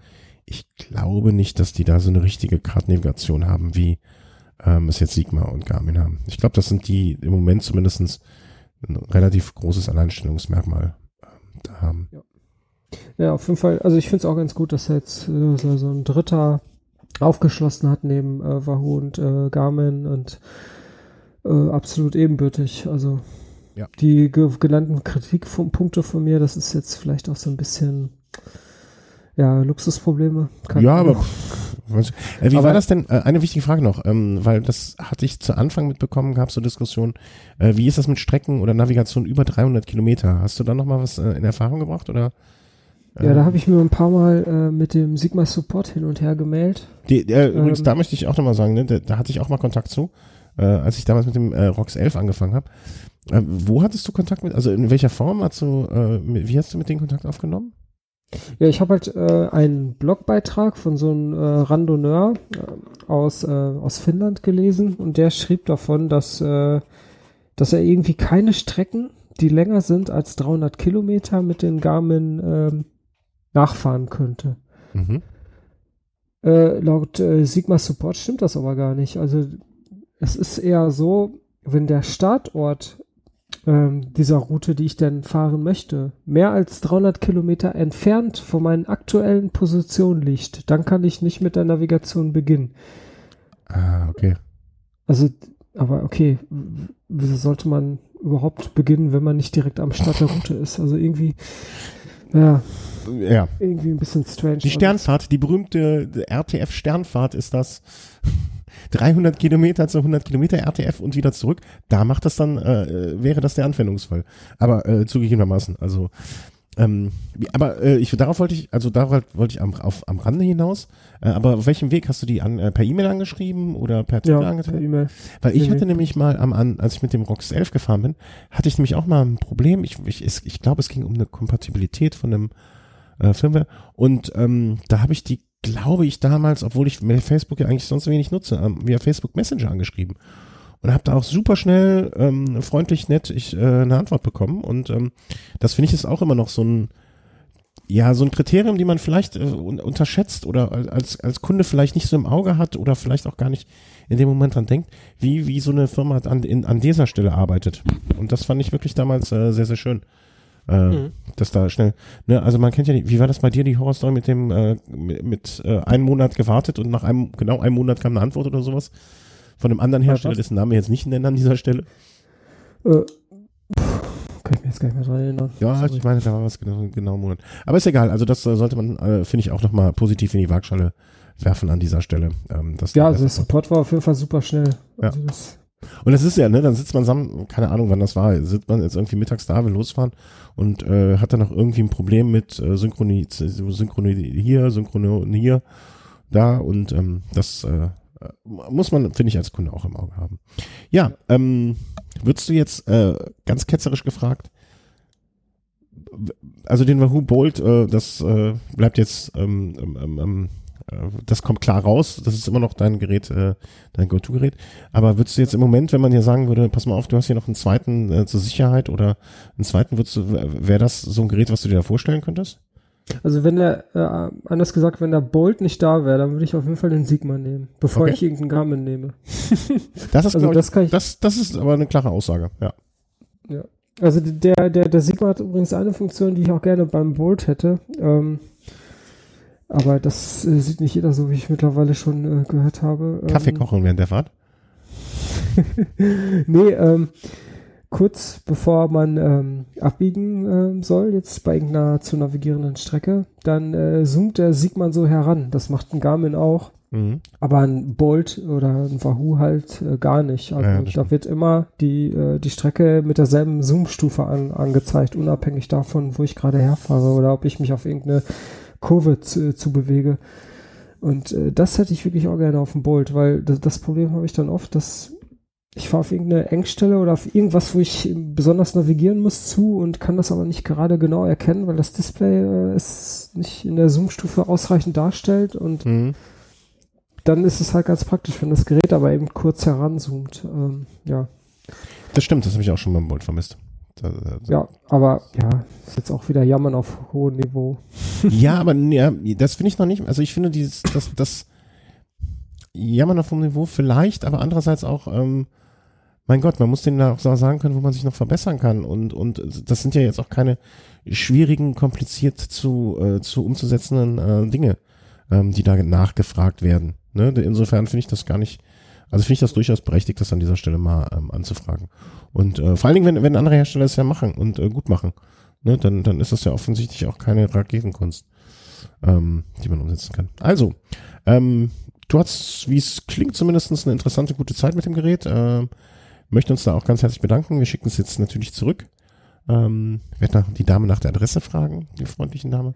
Speaker 1: ich glaube nicht, dass die da so eine richtige Kartennavigation haben, wie ähm, es jetzt Sigma und Garmin haben. Ich glaube, das sind die im Moment zumindestens ein relativ großes Alleinstellungsmerkmal ähm, da haben.
Speaker 2: Ja. ja, auf jeden Fall. Also ich finde es auch ganz gut, dass jetzt äh, so, so ein dritter aufgeschlossen hat neben äh, Wahoo und äh, Garmin und äh, absolut ebenbürtig. Also ja. die ge genannten Kritikpunkte von mir, das ist jetzt vielleicht auch so ein bisschen ja, Luxusprobleme.
Speaker 1: Kann ja, aber was, äh, wie aber, war das denn? Äh, eine wichtige Frage noch, ähm, weil das hatte ich zu Anfang mitbekommen, gab es so Diskussionen. Äh, wie ist das mit Strecken oder Navigation über 300 Kilometer? Hast du da noch mal was äh, in Erfahrung gebracht oder?
Speaker 2: Ja, da habe ich mir ein paar Mal äh, mit dem Sigma Support hin und her gemeldet.
Speaker 1: Die, äh, übrigens, ähm, da möchte ich auch nochmal sagen, ne, da, da, hatte ich auch mal Kontakt zu. äh, als ich damals mit dem äh, ROX 11 angefangen habe. Äh, wo hattest du Kontakt mit, also in welcher Form hast du, äh, wie hast du mit denen Kontakt aufgenommen?
Speaker 2: Ja, ich habe halt äh, einen Blogbeitrag von so einem äh, Randonneur äh, aus, äh, aus Finnland gelesen und der schrieb davon, dass, äh, dass er irgendwie keine Strecken, die länger sind als 300 Kilometer mit den Garmin äh, nachfahren könnte. Mhm. Äh, laut äh, Sigma Support stimmt das aber gar nicht. Also es ist eher so, wenn der Startort ähm, dieser Route, die ich denn fahren möchte, mehr als 300 Kilometer entfernt von meinen aktuellen Positionen liegt, dann kann ich nicht mit der Navigation beginnen.
Speaker 1: Ah, okay.
Speaker 2: Also, aber okay, wieso sollte man überhaupt beginnen, wenn man nicht direkt am Start der Route ist? Also irgendwie, ja.
Speaker 1: Ja.
Speaker 2: Irgendwie ein bisschen strange.
Speaker 1: Die Sternfahrt, die berühmte RTF-Sternfahrt ist das. 300 Kilometer zu 100 Kilometer RTF und wieder zurück, da macht das dann, äh, wäre das der Anwendungsfall. Aber äh, zugegebenermaßen, also ähm, aber äh, ich, darauf wollte ich, also darauf wollte ich am, auf, am Rande hinaus. Äh, aber auf welchem Weg hast du die an, äh, per E-Mail angeschrieben oder per Twitter
Speaker 2: ja, angeschrieben? Per E-Mail.
Speaker 1: Weil ich hatte nämlich mal am, an, als ich mit dem ROX 11 gefahren bin, hatte ich nämlich auch mal ein Problem. Ich, ich, ich glaube, es ging um eine Kompatibilität von einem äh, Firmware und ähm, da habe ich die glaube ich, damals, obwohl ich Facebook ja eigentlich sonst wenig nutze, ähm, via Facebook Messenger angeschrieben. Und habe da auch super schnell, ähm, freundlich, nett ich, äh, eine Antwort bekommen. Und ähm, das finde ich ist auch immer noch so ein, ja, so ein Kriterium, die man vielleicht äh, unterschätzt oder als, als Kunde vielleicht nicht so im Auge hat oder vielleicht auch gar nicht in dem Moment dran denkt, wie, wie so eine Firma an, in, an dieser Stelle arbeitet. Und das fand ich wirklich damals äh, sehr, sehr schön. Äh, mhm. Dass da schnell, ne, also man kennt ja, die, wie war das bei dir, die Horrorstory mit dem, äh, mit, mit äh, einem Monat gewartet und nach einem, genau einem Monat kam eine Antwort oder sowas? Von einem anderen Hersteller, dessen Namen wir jetzt nicht nennen an dieser Stelle?
Speaker 2: Äh, kann ich mir jetzt gar nicht mehr dran erinnern.
Speaker 1: Ja, Sorry. ich meine, da war was genau, genau einen Monat. Aber ist egal, also das äh, sollte man, äh, finde ich, auch nochmal positiv in die Waagschale werfen an dieser Stelle.
Speaker 2: Ähm, ja, also der Support war auf jeden Fall super schnell. Also
Speaker 1: ja. Das und das ist ja, ne, dann sitzt man zusammen, keine Ahnung, wann das war, sitzt man jetzt irgendwie mittags da, will losfahren und äh, hat dann noch irgendwie ein Problem mit äh, Synchronie, Synchronie hier, Synchronie hier, da und ähm, das äh, muss man, finde ich, als Kunde auch im Auge haben. Ja, ähm, würdest du jetzt äh, ganz ketzerisch gefragt, also den Wahoo Bolt, äh, das äh, bleibt jetzt ähm, ähm, ähm, äh, das kommt klar raus, das ist immer noch dein Gerät, äh, dein Go-To-Gerät. Aber würdest du jetzt im Moment, wenn man dir sagen würde, pass mal auf, du hast hier noch einen zweiten äh, zur Sicherheit oder einen zweiten, würdest du, wäre das so ein Gerät, was du dir da vorstellen könntest?
Speaker 2: Also wenn der, äh, anders gesagt, wenn der Bolt nicht da wäre, dann würde ich auf jeden Fall den Sigma nehmen, bevor okay. ich irgendeinen Garmin nehme.
Speaker 1: das ist, also das, ich, das, das ist aber eine klare Aussage, ja.
Speaker 2: Ja. Also der, der, der Sigma hat übrigens eine Funktion, die ich auch gerne beim Bolt hätte. Ähm, aber das äh, sieht nicht jeder so, wie ich mittlerweile schon äh, gehört habe.
Speaker 1: Kaffee ähm, kochen während der Fahrt?
Speaker 2: nee, ähm, kurz bevor man ähm, abbiegen ähm, soll, jetzt bei irgendeiner zu navigierenden Strecke, dann äh, zoomt der Sigman so heran. Das macht ein Garmin auch. Mhm. Aber ein Bolt oder ein Wahoo halt äh, gar nicht. Also ja, da wird immer die, äh, die Strecke mit derselben Zoom-Stufe an, angezeigt, unabhängig davon, wo ich gerade herfahre oder ob ich mich auf irgendeine Kurve zu, zu bewege. Und äh, das hätte ich wirklich auch gerne auf dem Bolt, weil das, das Problem habe ich dann oft, dass ich fahre auf irgendeine Engstelle oder auf irgendwas, wo ich besonders navigieren muss zu und kann das aber nicht gerade genau erkennen, weil das Display äh, es nicht in der Zoom-Stufe ausreichend darstellt und mhm. dann ist es halt ganz praktisch, wenn das Gerät aber eben kurz heranzoomt. Ähm, ja.
Speaker 1: Das stimmt, das habe ich auch schon beim Bolt vermisst.
Speaker 2: Ja, aber ja, ist jetzt auch wieder Jammern auf hohem Niveau.
Speaker 1: ja, aber ja, das finde ich noch nicht. Also ich finde dieses, das, das Jammern auf hohem Niveau vielleicht, aber andererseits auch, ähm, mein Gott, man muss denen auch sagen können, wo man sich noch verbessern kann. Und, und das sind ja jetzt auch keine schwierigen, kompliziert zu, äh, zu umzusetzenden äh, Dinge, ähm, die da nachgefragt werden. Ne? Insofern finde ich das gar nicht, also finde ich das durchaus berechtigt, das an dieser Stelle mal ähm, anzufragen. Und äh, vor allen Dingen, wenn, wenn andere Hersteller es ja machen und äh, gut machen, ne, dann, dann ist das ja offensichtlich auch keine Raketenkunst, ähm, die man umsetzen kann. Also, ähm, du hast, wie es klingt, zumindest eine interessante, gute Zeit mit dem Gerät. Äh, möchte uns da auch ganz herzlich bedanken. Wir schicken es jetzt natürlich zurück. Ähm, werde nach, die Dame nach der Adresse fragen, die freundlichen Dame.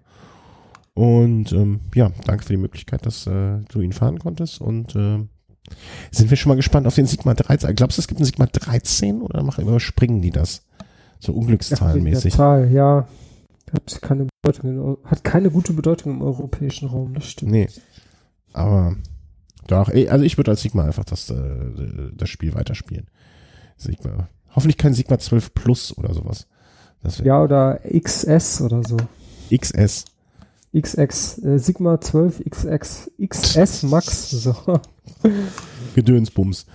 Speaker 1: Und ähm, ja, danke für die Möglichkeit, dass äh, du ihn fahren konntest. Und äh, Sind wir schon mal gespannt auf den Sigma 13? Glaubst du, es gibt einen Sigma 13 oder machen überspringen die das? So unglückszahlenmäßig.
Speaker 2: Zahl, ja. Hat keine, Bedeutung in, hat keine gute Bedeutung im europäischen Raum, das stimmt.
Speaker 1: Nee. Aber doch, also ich würde als Sigma einfach das, äh, das Spiel weiterspielen. Sigma. Hoffentlich kein Sigma 12 Plus oder sowas.
Speaker 2: ja, oder XS oder so.
Speaker 1: XS.
Speaker 2: XX, äh, Sigma 12 XX, XS Max, so.
Speaker 1: Gedönsbums.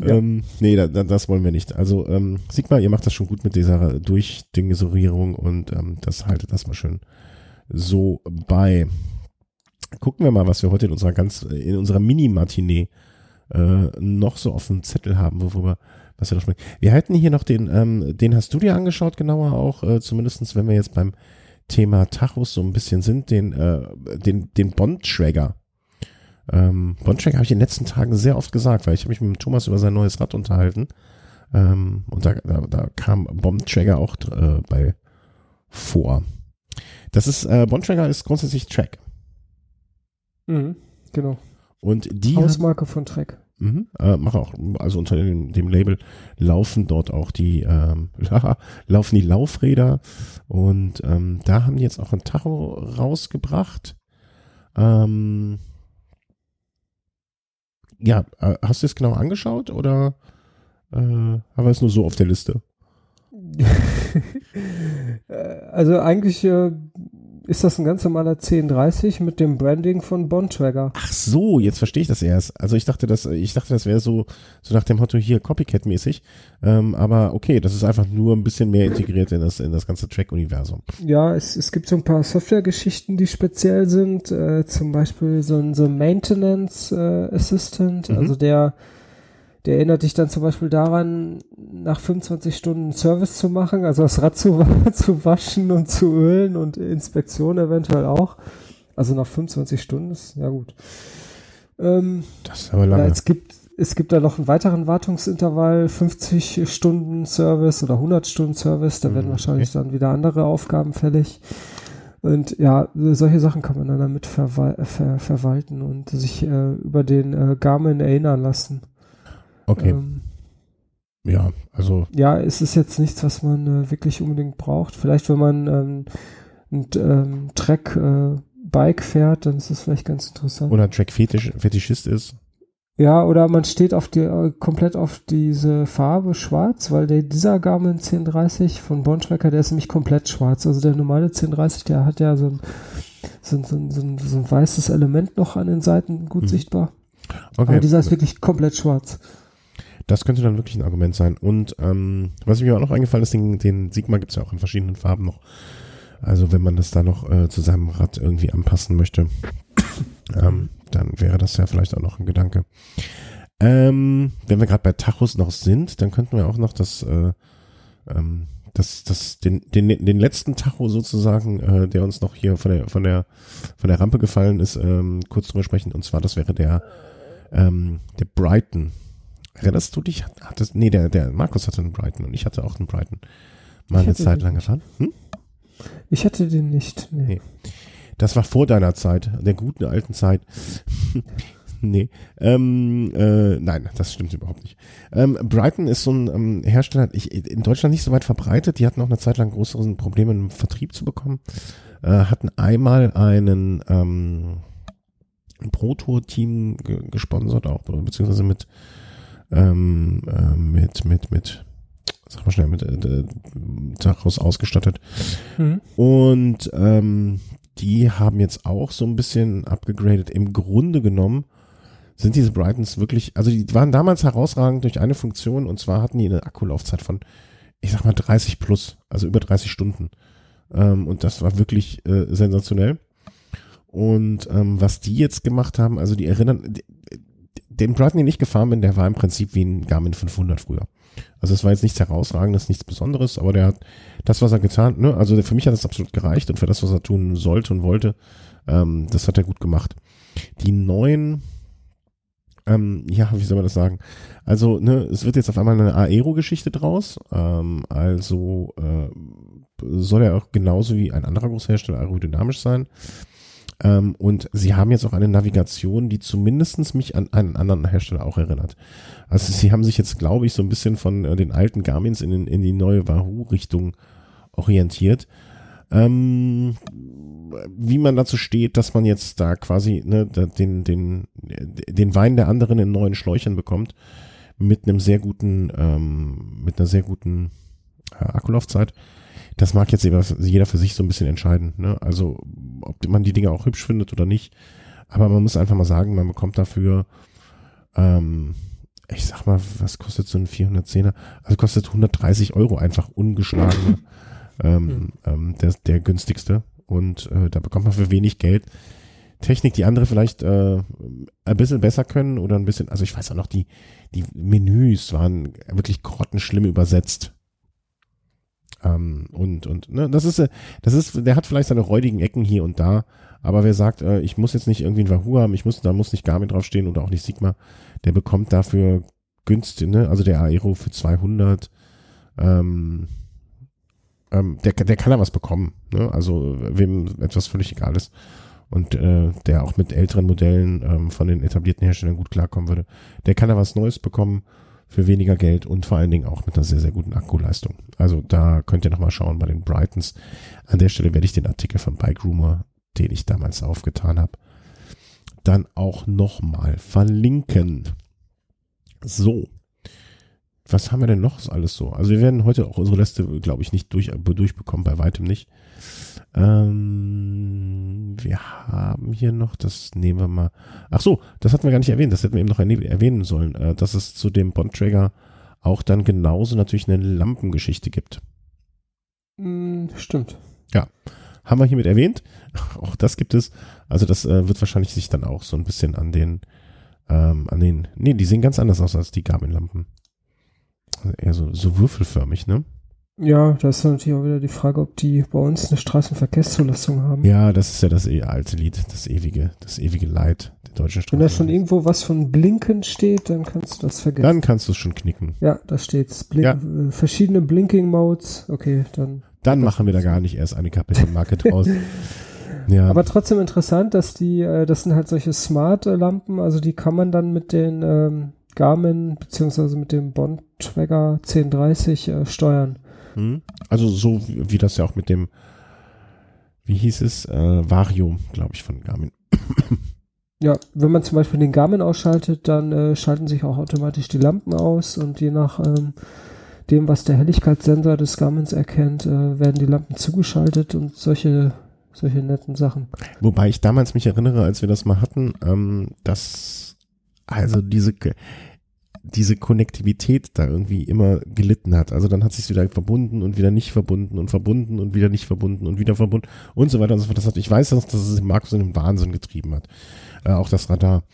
Speaker 1: Ja. Ähm, nee, da, da, das wollen wir nicht. Also ähm, Sigma, ihr macht das schon gut mit dieser Durchdingesorierung und ähm, das haltet das mal schön so bei. Gucken wir mal, was wir heute in unserer ganz, in unserer Mini-Matinee äh, noch so auf dem Zettel haben, worüber was wir noch sprechen. Wir halten hier noch den, ähm, den hast du dir angeschaut, genauer auch, äh, zumindestens wenn wir jetzt beim Thema Tachos so ein bisschen sind, den, äh, den, den Bond-Tracker. Ähm, Bond-Tracker habe ich in den letzten Tagen sehr oft gesagt, weil ich habe mich mit Thomas über sein neues Rad unterhalten. Ähm, und da, da, da kam Bond-Tracker auch äh, bei vor. Das ist, äh, Bond-Tracker ist grundsätzlich Track.
Speaker 2: Mhm, genau.
Speaker 1: Und die
Speaker 2: Hausmarke von Track.
Speaker 1: Mhm, äh, mache auch, also unter dem, dem, Label laufen dort auch die, ähm, laufen die Laufräder und ähm, da haben die jetzt auch ein Tacho rausgebracht. Ähm, ja, äh, hast du es genau angeschaut oder äh, haben wir es nur so auf der Liste?
Speaker 2: also eigentlich äh, ist das ein ganz normaler 1030 mit dem Branding von Bontrager.
Speaker 1: Ach so, jetzt verstehe ich das erst. Also ich dachte, das, ich dachte, das wäre so, so nach dem Motto hier Copycat-mäßig. Ähm, aber okay, das ist einfach nur ein bisschen mehr integriert in das, in das ganze Track-Universum.
Speaker 2: Ja, es, es gibt so ein paar Software-Geschichten, die speziell sind. Äh, zum Beispiel so ein so Maintenance äh, Assistant, mhm. also der der erinnert dich dann zum Beispiel daran, nach 25 Stunden Service zu machen, also das Rad zu, zu waschen und zu ölen und Inspektion eventuell auch. Also nach 25 Stunden ist, ja gut. Ähm,
Speaker 1: das ist aber lange.
Speaker 2: Ja, es gibt, es gibt da noch einen weiteren Wartungsintervall, 50 Stunden Service oder 100 Stunden Service, da werden mhm, wahrscheinlich okay. dann wieder andere Aufgaben fällig. Und ja, solche Sachen kann man dann damit verwal ver verwalten und sich äh, über den äh, Garmin erinnern lassen.
Speaker 1: Okay. Ähm, ja, also.
Speaker 2: Ja, es ist jetzt nichts, was man äh, wirklich unbedingt braucht. Vielleicht, wenn man ähm, ein ähm, Track-Bike äh, fährt, dann ist das vielleicht ganz interessant.
Speaker 1: Oder Track-Fetischist ist.
Speaker 2: Ja, oder man steht auf die, äh, komplett auf diese Farbe schwarz, weil der, dieser Garmin 1030 von Bontracker, der ist nämlich komplett schwarz. Also der normale 1030, der hat ja so ein, so ein, so ein, so ein, so ein weißes Element noch an den Seiten gut hm. sichtbar. Okay. Aber dieser ist wirklich komplett schwarz.
Speaker 1: Das könnte dann wirklich ein Argument sein. Und ähm, was mir auch noch eingefallen ist, den, den Sigma gibt es ja auch in verschiedenen Farben noch. Also wenn man das da noch äh, zu seinem Rad irgendwie anpassen möchte, ähm, dann wäre das ja vielleicht auch noch ein Gedanke. Ähm, wenn wir gerade bei Tachos noch sind, dann könnten wir auch noch das, äh, ähm, das, das, den, den, den letzten Tacho sozusagen, äh, der uns noch hier von der, von der, von der Rampe gefallen ist, ähm, kurz drüber sprechen. Und zwar, das wäre der, ähm, der Brighton. Erinnerst du dich? Hattest, nee, der, der Markus hatte einen Brighton und ich hatte auch einen Brighton. Mal eine Zeit lang gefahren. Hm?
Speaker 2: Ich hatte den nicht. Nee. nee.
Speaker 1: Das war vor deiner Zeit, der guten alten Zeit. nee. Ähm, äh, nein, das stimmt überhaupt nicht. Ähm, Brighton ist so ein ähm, Hersteller, ich, in Deutschland nicht so weit verbreitet. Die hatten auch eine Zeit lang größere Probleme im Vertrieb zu bekommen. Äh, hatten einmal einen ähm, Pro-Tour-Team gesponsert, auch, beziehungsweise mit ähm, äh, mit, mit, mit, sag mal schnell, mit äh, Tachos ausgestattet. Mhm. Und ähm, die haben jetzt auch so ein bisschen abgegradet. Im Grunde genommen sind diese Brightons wirklich, also die waren damals herausragend durch eine Funktion und zwar hatten die eine Akkulaufzeit von, ich sag mal 30 plus, also über 30 Stunden. Ähm, und das war wirklich äh, sensationell. Und ähm, was die jetzt gemacht haben, also die erinnern, die, den Brighton, den ich gefahren bin, der war im Prinzip wie ein Garmin 500 früher. Also es war jetzt nichts herausragendes, nichts Besonderes, aber der hat das, was er getan, ne, also für mich hat das absolut gereicht und für das, was er tun sollte und wollte, ähm, das hat er gut gemacht. Die neuen, ähm, ja, wie soll man das sagen? Also, ne, es wird jetzt auf einmal eine Aero-Geschichte draus, ähm, also äh, soll er auch genauso wie ein anderer Großhersteller aerodynamisch sein. Ähm, und sie haben jetzt auch eine Navigation, die zumindestens mich an einen anderen Hersteller auch erinnert. Also sie haben sich jetzt, glaube ich, so ein bisschen von äh, den alten Garmins in, in die neue Wahoo-Richtung orientiert. Ähm, wie man dazu steht, dass man jetzt da quasi ne, den, den, den Wein der anderen in neuen Schläuchern bekommt, mit einem sehr guten, ähm, mit einer sehr guten äh, Akkulaufzeit. Das mag jetzt jeder für sich so ein bisschen entscheiden. Ne? Also ob man die Dinge auch hübsch findet oder nicht. Aber man muss einfach mal sagen, man bekommt dafür, ähm, ich sag mal, was kostet so ein 410er? Also kostet 130 Euro einfach ungeschlagen. ähm, mhm. ähm, der, der günstigste. Und äh, da bekommt man für wenig Geld Technik, die andere vielleicht äh, ein bisschen besser können oder ein bisschen, also ich weiß auch noch, die, die Menüs waren wirklich grottenschlimm übersetzt. Ähm, und, und, ne, das ist, äh, das ist, der hat vielleicht seine räudigen Ecken hier und da, aber wer sagt, äh, ich muss jetzt nicht irgendwie ein Wahoo haben, ich muss, da muss nicht Garmin draufstehen oder auch nicht Sigma, der bekommt dafür günstig, ne, also der Aero für 200, ähm, ähm, der, der kann da was bekommen, ne, also wem etwas völlig egal ist und äh, der auch mit älteren Modellen ähm, von den etablierten Herstellern gut klarkommen würde, der kann da was Neues bekommen für weniger Geld und vor allen Dingen auch mit einer sehr, sehr guten Akkuleistung. Also da könnt ihr nochmal schauen bei den Brightons. An der Stelle werde ich den Artikel von Bike Rumor, den ich damals aufgetan habe, dann auch nochmal verlinken. So. Was haben wir denn noch alles so? Also wir werden heute auch unsere Liste, glaube ich, nicht durch, durchbekommen, bei weitem nicht. Ähm, wir haben hier noch, das nehmen wir mal. Ach so, das hatten wir gar nicht erwähnt, das hätten wir eben noch erwähnen sollen, äh, dass es zu dem Bond-Trigger auch dann genauso natürlich eine Lampengeschichte gibt.
Speaker 2: Mm, stimmt.
Speaker 1: Ja, haben wir hiermit erwähnt. Auch das gibt es. Also das äh, wird wahrscheinlich sich dann auch so ein bisschen an den, ähm, an den, nee, die sehen ganz anders aus als die Garmin-Lampen. Also eher so, so würfelförmig, ne?
Speaker 2: Ja, da ist natürlich auch wieder die Frage, ob die bei uns eine Straßenverkehrszulassung haben.
Speaker 1: Ja, das ist ja das e alte Lied, das ewige, das ewige Leid der deutschen
Speaker 2: Straßen. Wenn da schon irgendwo was von Blinken steht, dann kannst du das vergessen.
Speaker 1: Dann kannst du es schon knicken.
Speaker 2: Ja, da steht's. Blink, ja. äh, verschiedene Blinking Modes. Okay, dann.
Speaker 1: Dann machen wir da gar nicht erst eine Kapitelmarke draus.
Speaker 2: Ja. Aber trotzdem interessant, dass die, äh, das sind halt solche Smart-Lampen, also die kann man dann mit den ähm, Garmin beziehungsweise mit dem Bond Tracker 1030 äh, steuern.
Speaker 1: Hm? Also so wie, wie, das ja auch mit dem, wie hieß es, äh, Vario, glaube ich, von Garmin.
Speaker 2: Ja, wenn man zum Beispiel den Garmin ausschaltet, dann äh, schalten sich auch automatisch die Lampen aus und je nach ähm, dem, was der Helligkeitssensor des Garmins erkennt, äh, werden die Lampen zugeschaltet und solche solche netten Sachen.
Speaker 1: Wobei ich damals mich erinnere, als wir das mal hatten, ähm, dass also diese diese Konnektivität da irgendwie immer gelitten hat. Also dann hat sich wieder verbunden und wieder nicht verbunden und verbunden und wieder nicht verbunden und wieder verbunden und so weiter und so fort. Das hat, ich weiß, dass, dass es Markus in den Wahnsinn getrieben hat. Äh, auch das Radar.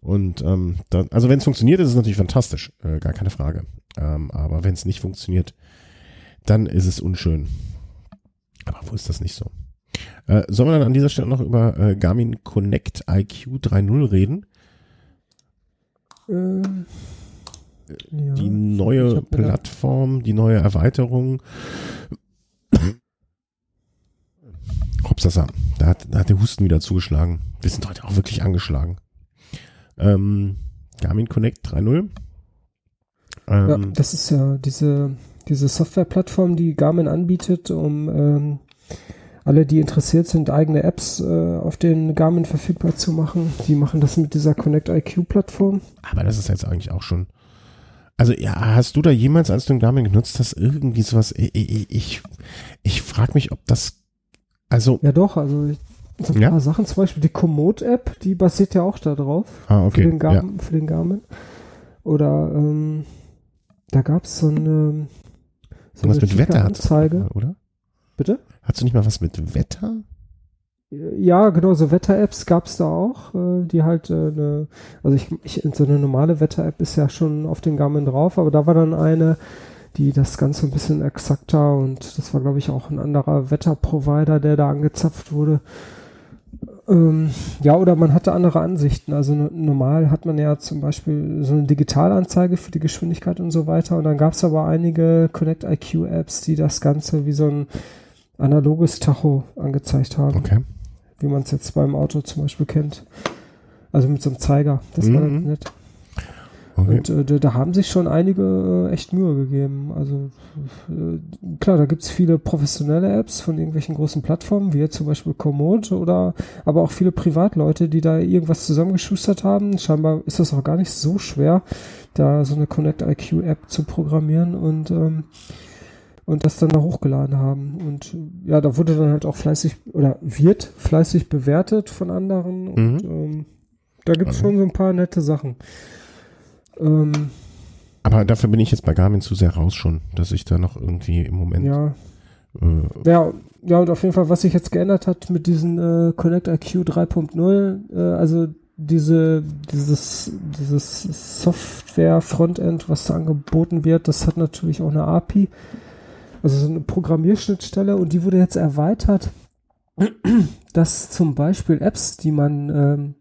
Speaker 1: Und ähm, da, also wenn es funktioniert, ist es natürlich fantastisch, äh, gar keine Frage. Ähm, aber wenn es nicht funktioniert, dann ist es unschön. Aber wo ist das nicht so? Äh, sollen wir dann an dieser Stelle noch über äh, Garmin Connect IQ 3.0 reden? Ähm ja, die neue Plattform, die neue Erweiterung. Hopsasa, da hat, da hat der Husten wieder zugeschlagen. Wir sind heute auch wirklich angeschlagen. Ähm, Garmin Connect 3.0.
Speaker 2: Ähm, ja, das ist ja diese, diese Softwareplattform, die Garmin anbietet, um ähm, alle, die interessiert sind, eigene Apps äh, auf den Garmin verfügbar zu machen. Die machen das mit dieser Connect IQ Plattform.
Speaker 1: Aber das ist jetzt eigentlich auch schon also ja, hast du da jemals, als du den Garmin genutzt hast, irgendwie sowas? Ich, ich, ich, frage mich, ob das, also.
Speaker 2: Ja doch, also ich, so ein ja? paar Sachen, zum Beispiel die Komoot-App, die basiert ja auch da drauf.
Speaker 1: Ah, okay.
Speaker 2: Für den, Gar ja. für den Garmin. Oder ähm, da gab es so eine,
Speaker 1: so was mit Wetter
Speaker 2: Anzeige.
Speaker 1: oder?
Speaker 2: Bitte?
Speaker 1: Hast du nicht mal was mit Wetter?
Speaker 2: Ja, genau, so Wetter-Apps gab es da auch, äh, die halt äh, eine, also ich, ich, so eine normale Wetter-App ist ja schon auf den Garmin drauf, aber da war dann eine, die das Ganze ein bisschen exakter und das war, glaube ich, auch ein anderer Wetterprovider, der da angezapft wurde. Ähm, ja, oder man hatte andere Ansichten. Also normal hat man ja zum Beispiel so eine Digitalanzeige für die Geschwindigkeit und so weiter. Und dann gab es aber einige Connect IQ Apps, die das Ganze wie so ein analoges Tacho angezeigt haben.
Speaker 1: Okay
Speaker 2: wie man es jetzt beim Auto zum Beispiel kennt. Also mit so einem Zeiger. Das mhm. war ganz nett. Okay. Und äh, da, da, haben sich schon einige äh, echt Mühe gegeben. Also äh, klar, da gibt's viele professionelle Apps von irgendwelchen großen Plattformen, wie jetzt zum Beispiel Komoot oder aber auch viele Privatleute, die da irgendwas zusammengeschustert haben. Scheinbar ist das auch gar nicht so schwer, da so eine Connect IQ App zu programmieren und ähm, und das dann da hochgeladen haben. Und ja, da wurde dann halt auch fleißig oder wird fleißig bewertet von anderen. Und mhm. ähm, da gibt's okay. schon so ein paar nette Sachen.
Speaker 1: Ähm, Aber dafür bin ich jetzt bei Garmin zu sehr raus schon, dass ich da noch irgendwie im Moment.
Speaker 2: Ja. Äh, ja, ja, und auf jeden Fall, was sich jetzt geändert hat mit diesen äh, Connect IQ 3.0, äh, also diese, dieses, dieses Software-Frontend, was da angeboten wird, das hat natürlich auch eine API, also so eine Programmierschnittstelle und die wurde jetzt erweitert, dass zum Beispiel Apps, die man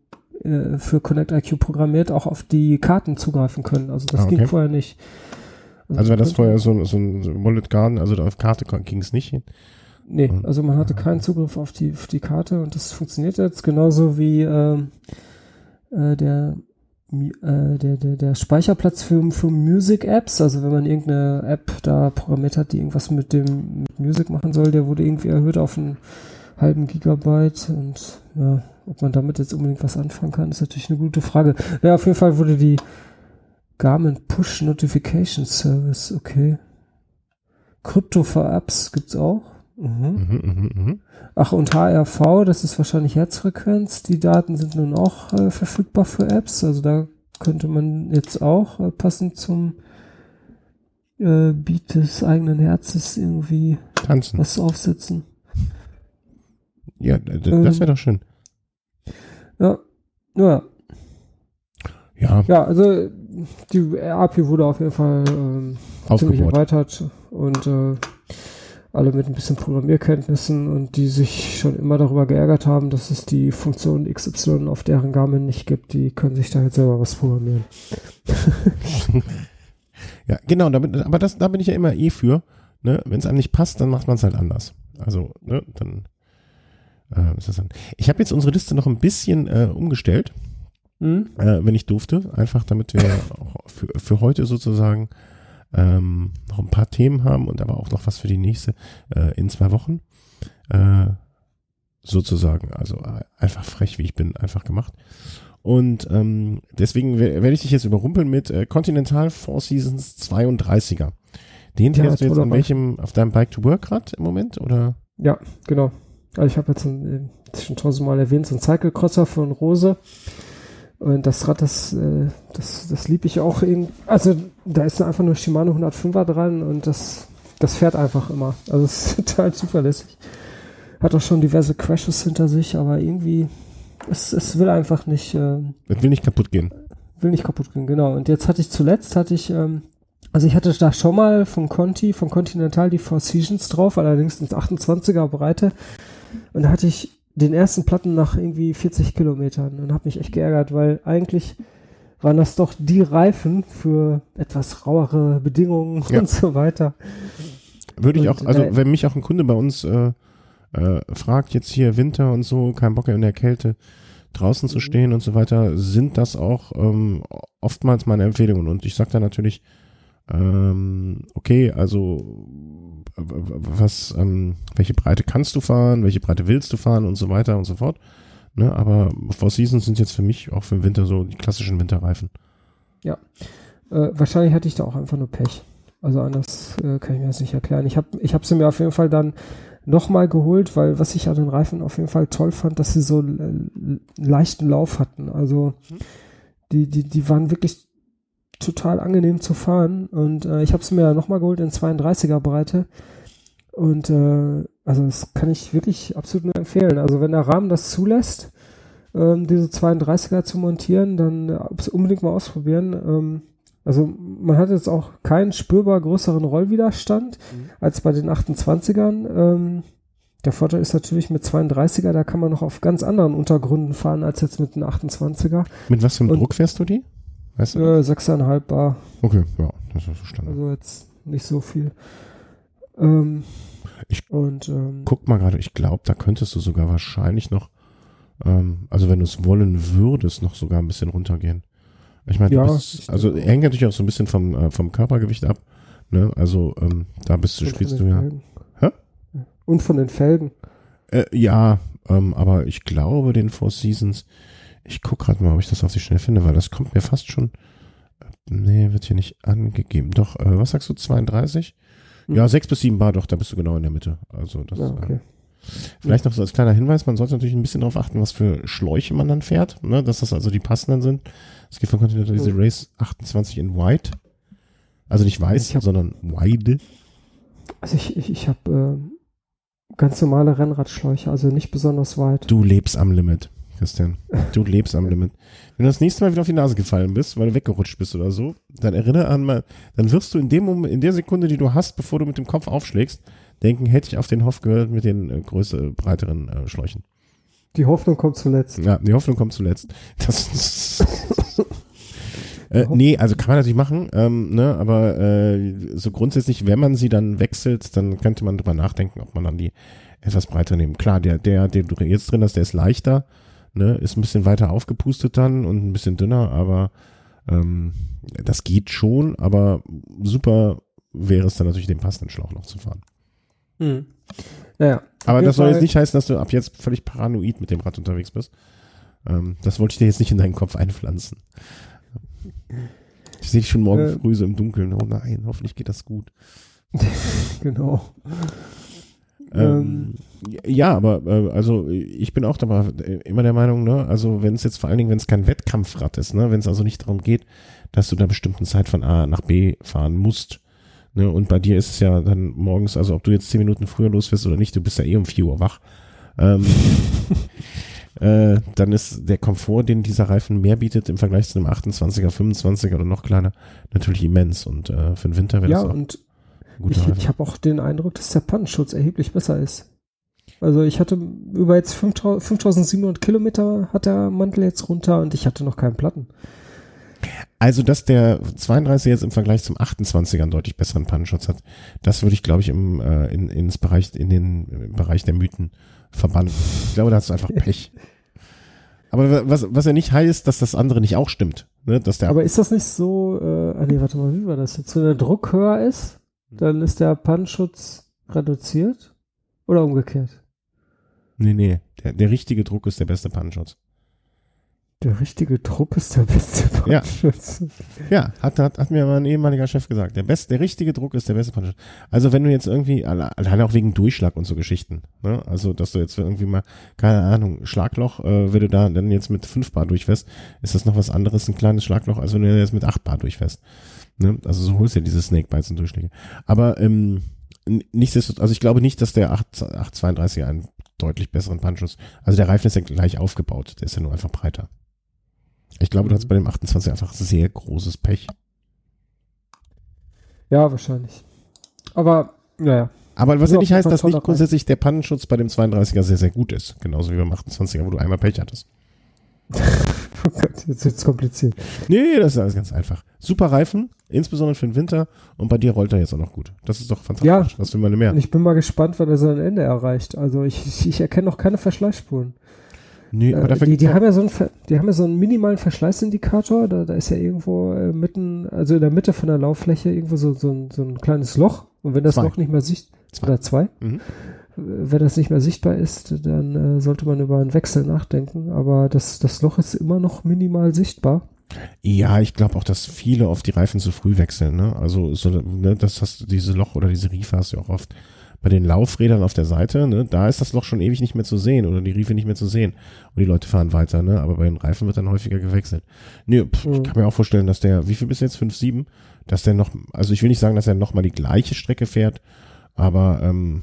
Speaker 2: ähm, äh, für Connect IQ programmiert, auch auf die Karten zugreifen können. Also das ah, okay. ging vorher nicht.
Speaker 1: Also, also war das vorher so, so ein Wallet Garden, also auf Karte ging es nicht hin?
Speaker 2: Nee, also man hatte keinen Zugriff auf die, auf die Karte und das funktioniert jetzt genauso wie ähm, äh, der, äh, der, der, der Speicherplatz für, für Music Apps. Also wenn man irgendeine App da programmiert hat, die irgendwas mit dem mit Music machen soll, der wurde irgendwie erhöht auf einen halben Gigabyte und ja, ob man damit jetzt unbedingt was anfangen kann, ist natürlich eine gute Frage. Ja, auf jeden Fall wurde die Garmin Push Notification Service, okay. Krypto für Apps gibt's auch. Mhm. Mhm, mh, mh. Ach, und HRV, das ist wahrscheinlich Herzfrequenz. Die Daten sind nun auch äh, verfügbar für Apps. Also da könnte man jetzt auch äh, passend zum äh, Beat des eigenen Herzes irgendwie
Speaker 1: Tanzen.
Speaker 2: was aufsetzen.
Speaker 1: Ja, das wäre ähm, doch schön.
Speaker 2: Ja, ja.
Speaker 1: Ja.
Speaker 2: Ja, also die API wurde auf jeden Fall ähm, ziemlich erweitert und äh, alle mit ein bisschen Programmierkenntnissen und die sich schon immer darüber geärgert haben, dass es die Funktion XY auf deren Garmin nicht gibt, die können sich da jetzt selber was programmieren.
Speaker 1: ja, genau, damit, aber das, da bin ich ja immer eh für. Ne? Wenn es einem nicht passt, dann macht man es halt anders. Also, ne, dann äh, ist das dann. Ich habe jetzt unsere Liste noch ein bisschen äh, umgestellt, mhm. äh, wenn ich durfte, einfach damit wir auch für, für heute sozusagen ähm, noch ein paar Themen haben und aber auch noch was für die nächste äh, in zwei Wochen. Äh, sozusagen, also äh, einfach frech, wie ich bin, einfach gemacht. Und ähm, deswegen werde ich dich jetzt überrumpeln mit äh, Continental Four Seasons 32er. Den ja, fährst du jetzt an welchem, auf deinem Bike to Work Rad im Moment, oder?
Speaker 2: Ja, genau. Also ich habe jetzt ein, äh, schon tausendmal erwähnt, so ein Cyclecrosser von Rose. Und das Rad, das, äh, das, das lieb ich auch irgendwie. Also da ist einfach nur Shimano 105er dran und das, das fährt einfach immer. Also es ist total zuverlässig. Hat auch schon diverse Crashes hinter sich, aber irgendwie, es, es will einfach nicht. Äh,
Speaker 1: es will nicht kaputt gehen.
Speaker 2: Will nicht kaputt gehen, genau. Und jetzt hatte ich zuletzt, hatte ich, ähm, also ich hatte da schon mal von Conti, von Continental die Four Seasons drauf, allerdings ins 28er Breite. Und da hatte ich den ersten Platten nach irgendwie 40 Kilometern und habe mich echt geärgert, weil eigentlich waren das doch die Reifen für etwas rauere Bedingungen ja. und so weiter.
Speaker 1: Würde ich auch, also wenn mich auch ein Kunde bei uns äh, äh, fragt, jetzt hier Winter und so, kein Bock in der Kälte draußen zu mhm. stehen und so weiter, sind das auch ähm, oftmals meine Empfehlungen. Und ich sage da natürlich, ähm, okay, also was, ähm, welche Breite kannst du fahren, welche Breite willst du fahren und so weiter und so fort. Ne, aber Four Seasons sind jetzt für mich auch für den Winter so die klassischen Winterreifen.
Speaker 2: Ja, äh, wahrscheinlich hatte ich da auch einfach nur Pech. Also anders äh, kann ich mir das nicht erklären. Ich habe ich hab sie mir auf jeden Fall dann nochmal geholt, weil was ich an den Reifen auf jeden Fall toll fand, dass sie so einen leichten Lauf hatten. Also mhm. die, die, die waren wirklich total angenehm zu fahren. Und äh, ich habe es mir nochmal geholt in 32er Breite. Und äh, also das kann ich wirklich absolut nur empfehlen. Also wenn der Rahmen das zulässt, ähm, diese 32er zu montieren, dann äh, unbedingt mal ausprobieren. Ähm, also man hat jetzt auch keinen spürbar größeren Rollwiderstand mhm. als bei den 28ern. Ähm, der Vorteil ist natürlich mit 32er, da kann man noch auf ganz anderen Untergründen fahren als jetzt mit den 28er.
Speaker 1: Mit was für einem Druck fährst du die?
Speaker 2: Weißt du? Äh, 6,5 Bar.
Speaker 1: Okay, ja, das ist so Standard.
Speaker 2: Also jetzt nicht so viel. Ähm,
Speaker 1: ich und, ähm, guck mal gerade, ich glaube, da könntest du sogar wahrscheinlich noch Ähm, also wenn du es wollen würdest, noch sogar ein bisschen runtergehen. Ich meine,
Speaker 2: Ja,
Speaker 1: also hängt natürlich auch so ein bisschen vom, äh, vom Körpergewicht ab. Ne? Also ähm, da bist du, spielst du ja.
Speaker 2: Felgen.
Speaker 1: Hä?
Speaker 2: Und von den Felgen.
Speaker 1: Äh, ja, ähm, aber ich glaube, den Four Seasons, ich guck gerade mal, ob ich das auf die schnell finde, weil das kommt mir fast schon. Äh, nee, wird hier nicht angegeben. Doch, äh, was sagst du, 32?
Speaker 2: Hm.
Speaker 1: Ja, 6 bis 7 Bar, doch, da bist du genau in der Mitte. Also das
Speaker 2: Ja, okay.
Speaker 1: äh, Vielleicht noch so als kleiner Hinweis, man sollte natürlich ein bisschen darauf achten, was für Schläuche man dann fährt, ne? dass das also die passenden sind. Es gibt von Continental diese
Speaker 2: Mhm.
Speaker 1: Race 28 in White. Also nicht weiß,
Speaker 2: hab-
Speaker 1: sondern wide.
Speaker 2: Also ich, ich, ich habe äh, ganz normale Rennradschläuche, also nicht besonders weit.
Speaker 1: Du lebst am Limit, Christian. Du lebst am Limit. Wenn du das nächste Mal wieder auf die Nase gefallen bist, weil du weggerutscht bist oder so, dann erinnere an mal, dann wirst du in dem Moment, in der Sekunde, die du hast, bevor du mit dem Kopf aufschlägst, denken, hätte ich auf den Hoff gehört mit den äh, größer, breiteren äh, Schläuchen.
Speaker 2: Die Hoffnung kommt zuletzt.
Speaker 1: Ja, die Hoffnung kommt zuletzt. Das äh, nee, also kann man natürlich machen, ähm, ne, aber äh, so grundsätzlich, wenn man sie dann wechselt, dann könnte man drüber nachdenken, ob man dann die etwas breiter nehmen. Klar, der, der, den du jetzt drin hast, der ist leichter, ne, ist ein bisschen weiter aufgepustet dann und ein bisschen dünner, aber ähm, das geht schon, aber super wäre es dann natürlich, den passenden Schlauch noch zu fahren.
Speaker 2: Mhm. Naja.
Speaker 1: Aber das soll jetzt nicht heißen, dass du ab jetzt völlig paranoid mit dem Rad unterwegs bist. Ähm, das wollte ich dir jetzt nicht in deinen Kopf einpflanzen. Ich sehe dich schon morgen
Speaker 2: Äh.
Speaker 1: früh so im Dunkeln. Oh nein, hoffentlich geht das gut.
Speaker 2: Genau.
Speaker 1: Ähm, ja, aber äh, also ich bin auch dabei immer der Meinung, ne, also wenn es jetzt vor allen Dingen, wenn es kein Wettkampfrad ist, ne, wenn es also nicht darum geht, dass du da bestimmten Zeit von A nach B fahren musst, ne, und bei dir ist es ja dann morgens, also ob du jetzt zehn Minuten früher losfährst oder nicht, du bist ja eh um 4 Uhr wach, ähm, äh, dann ist der Komfort, den dieser Reifen mehr bietet im Vergleich zu einem 28er, 25er oder noch kleiner, natürlich immens und äh, für den Winter wäre
Speaker 2: Ja,
Speaker 1: das auch
Speaker 2: und
Speaker 1: ein guter
Speaker 2: ich, ich habe auch den Eindruck, dass der Pannenschutz erheblich besser ist. Also ich hatte über jetzt 5000 5700 Kilometer hat der Mantel jetzt runter und ich hatte noch keinen Platten.
Speaker 1: Also, dass der 32 jetzt im Vergleich zum 28er einen deutlich besseren Pannenschutz hat, das würde ich, glaube ich, im, äh, in, ins Bereich, in den im Bereich der Mythen verbannen. Ich glaube, da hast du einfach Pech. Aber was, was ja nicht heißt, dass das andere nicht auch stimmt. Ne? Dass der,
Speaker 2: Aber ist das nicht so, äh, ah nee, warte mal, wie war das jetzt? Wenn der Druck höher ist, dann ist der Pannenschutz reduziert? Oder umgekehrt?
Speaker 1: Nee, nee, der, der richtige Druck ist der beste Pannenschutz.
Speaker 2: Der richtige Druck ist der beste
Speaker 1: Ja.
Speaker 2: Pannenschutz.
Speaker 1: Ja, hat, hat, hat mir mein ehemaliger Chef gesagt. Der best, der richtige Druck ist der beste Pannenschutz. Also wenn du jetzt irgendwie, alle- alleine auch wegen Durchschlag und so Geschichten, ne? Also, dass du jetzt irgendwie mal, keine Ahnung, Schlagloch, äh, wenn du da dann jetzt mit 5 Bar durchfährst, ist das noch was anderes, ein kleines Schlagloch, als wenn du jetzt mit 8 Bar durchfährst. Ne? Also so holst du ja diese Snakebites und Durchschläge. Aber ähm, nichtsdestotrotz, also ich glaube nicht, dass der 8, 832er einen deutlich besseren Pannenschutz, also der Reifen ist ja gleich aufgebaut, der ist ja nur einfach breiter. Ich glaube, du
Speaker 2: Mhm.
Speaker 1: hast bei dem 28 einfach sehr großes Pech.
Speaker 2: Ja, wahrscheinlich. Aber, naja.
Speaker 1: Aber was
Speaker 2: Ja,
Speaker 1: nicht heißt, dass nicht grundsätzlich der Pannenschutz bei dem 32er sehr, sehr gut ist. Genauso wie beim 28er, wo du einmal Pech hattest.
Speaker 2: Oh Gott, jetzt wird's kompliziert.
Speaker 1: Nee, das ist alles ganz einfach. Super Reifen, insbesondere für den Winter. Und bei dir rollt er jetzt auch noch gut. Das ist doch fantastisch.
Speaker 2: Ja.
Speaker 1: Was will man mehr?
Speaker 2: Und ich bin mal gespannt, wann er sein Ende erreicht. Also ich, ich, ich erkenne noch keine Verschleißspuren.
Speaker 1: Nee, aber
Speaker 2: Äh,
Speaker 1: dafür
Speaker 2: die, die haben ja so einen, die haben ja so einen minimalen Verschleißindikator. Da, da ist ja irgendwo äh, mitten, also in der Mitte von der Lauffläche irgendwo so, so, ein, so ein kleines Loch. Und wenn das
Speaker 1: Zwei.
Speaker 2: Loch nicht mehr sichtbar
Speaker 1: Zwei.
Speaker 2: oder zwei,
Speaker 1: Mhm.
Speaker 2: Wenn das nicht mehr sichtbar ist, dann äh, sollte man über einen Wechsel nachdenken. Aber das, das Loch ist immer noch minimal sichtbar.
Speaker 1: Ja, ich glaube auch, dass viele auf die Reifen zu früh wechseln. Ne? Also so, ne, das hast du diese Loch oder diese Riefe hast du ja auch oft bei den Laufrädern auf der Seite. Ne? Da ist das Loch schon ewig nicht mehr zu sehen oder die Riefe nicht mehr zu sehen und die Leute fahren weiter. Ne? Aber bei den Reifen wird dann häufiger gewechselt. Nee, pff,
Speaker 2: Mhm.
Speaker 1: ich kann mir auch vorstellen, dass der, wie viel bis jetzt fünf sieben, dass der noch, also ich will nicht sagen, dass er noch mal die gleiche Strecke fährt, aber ähm,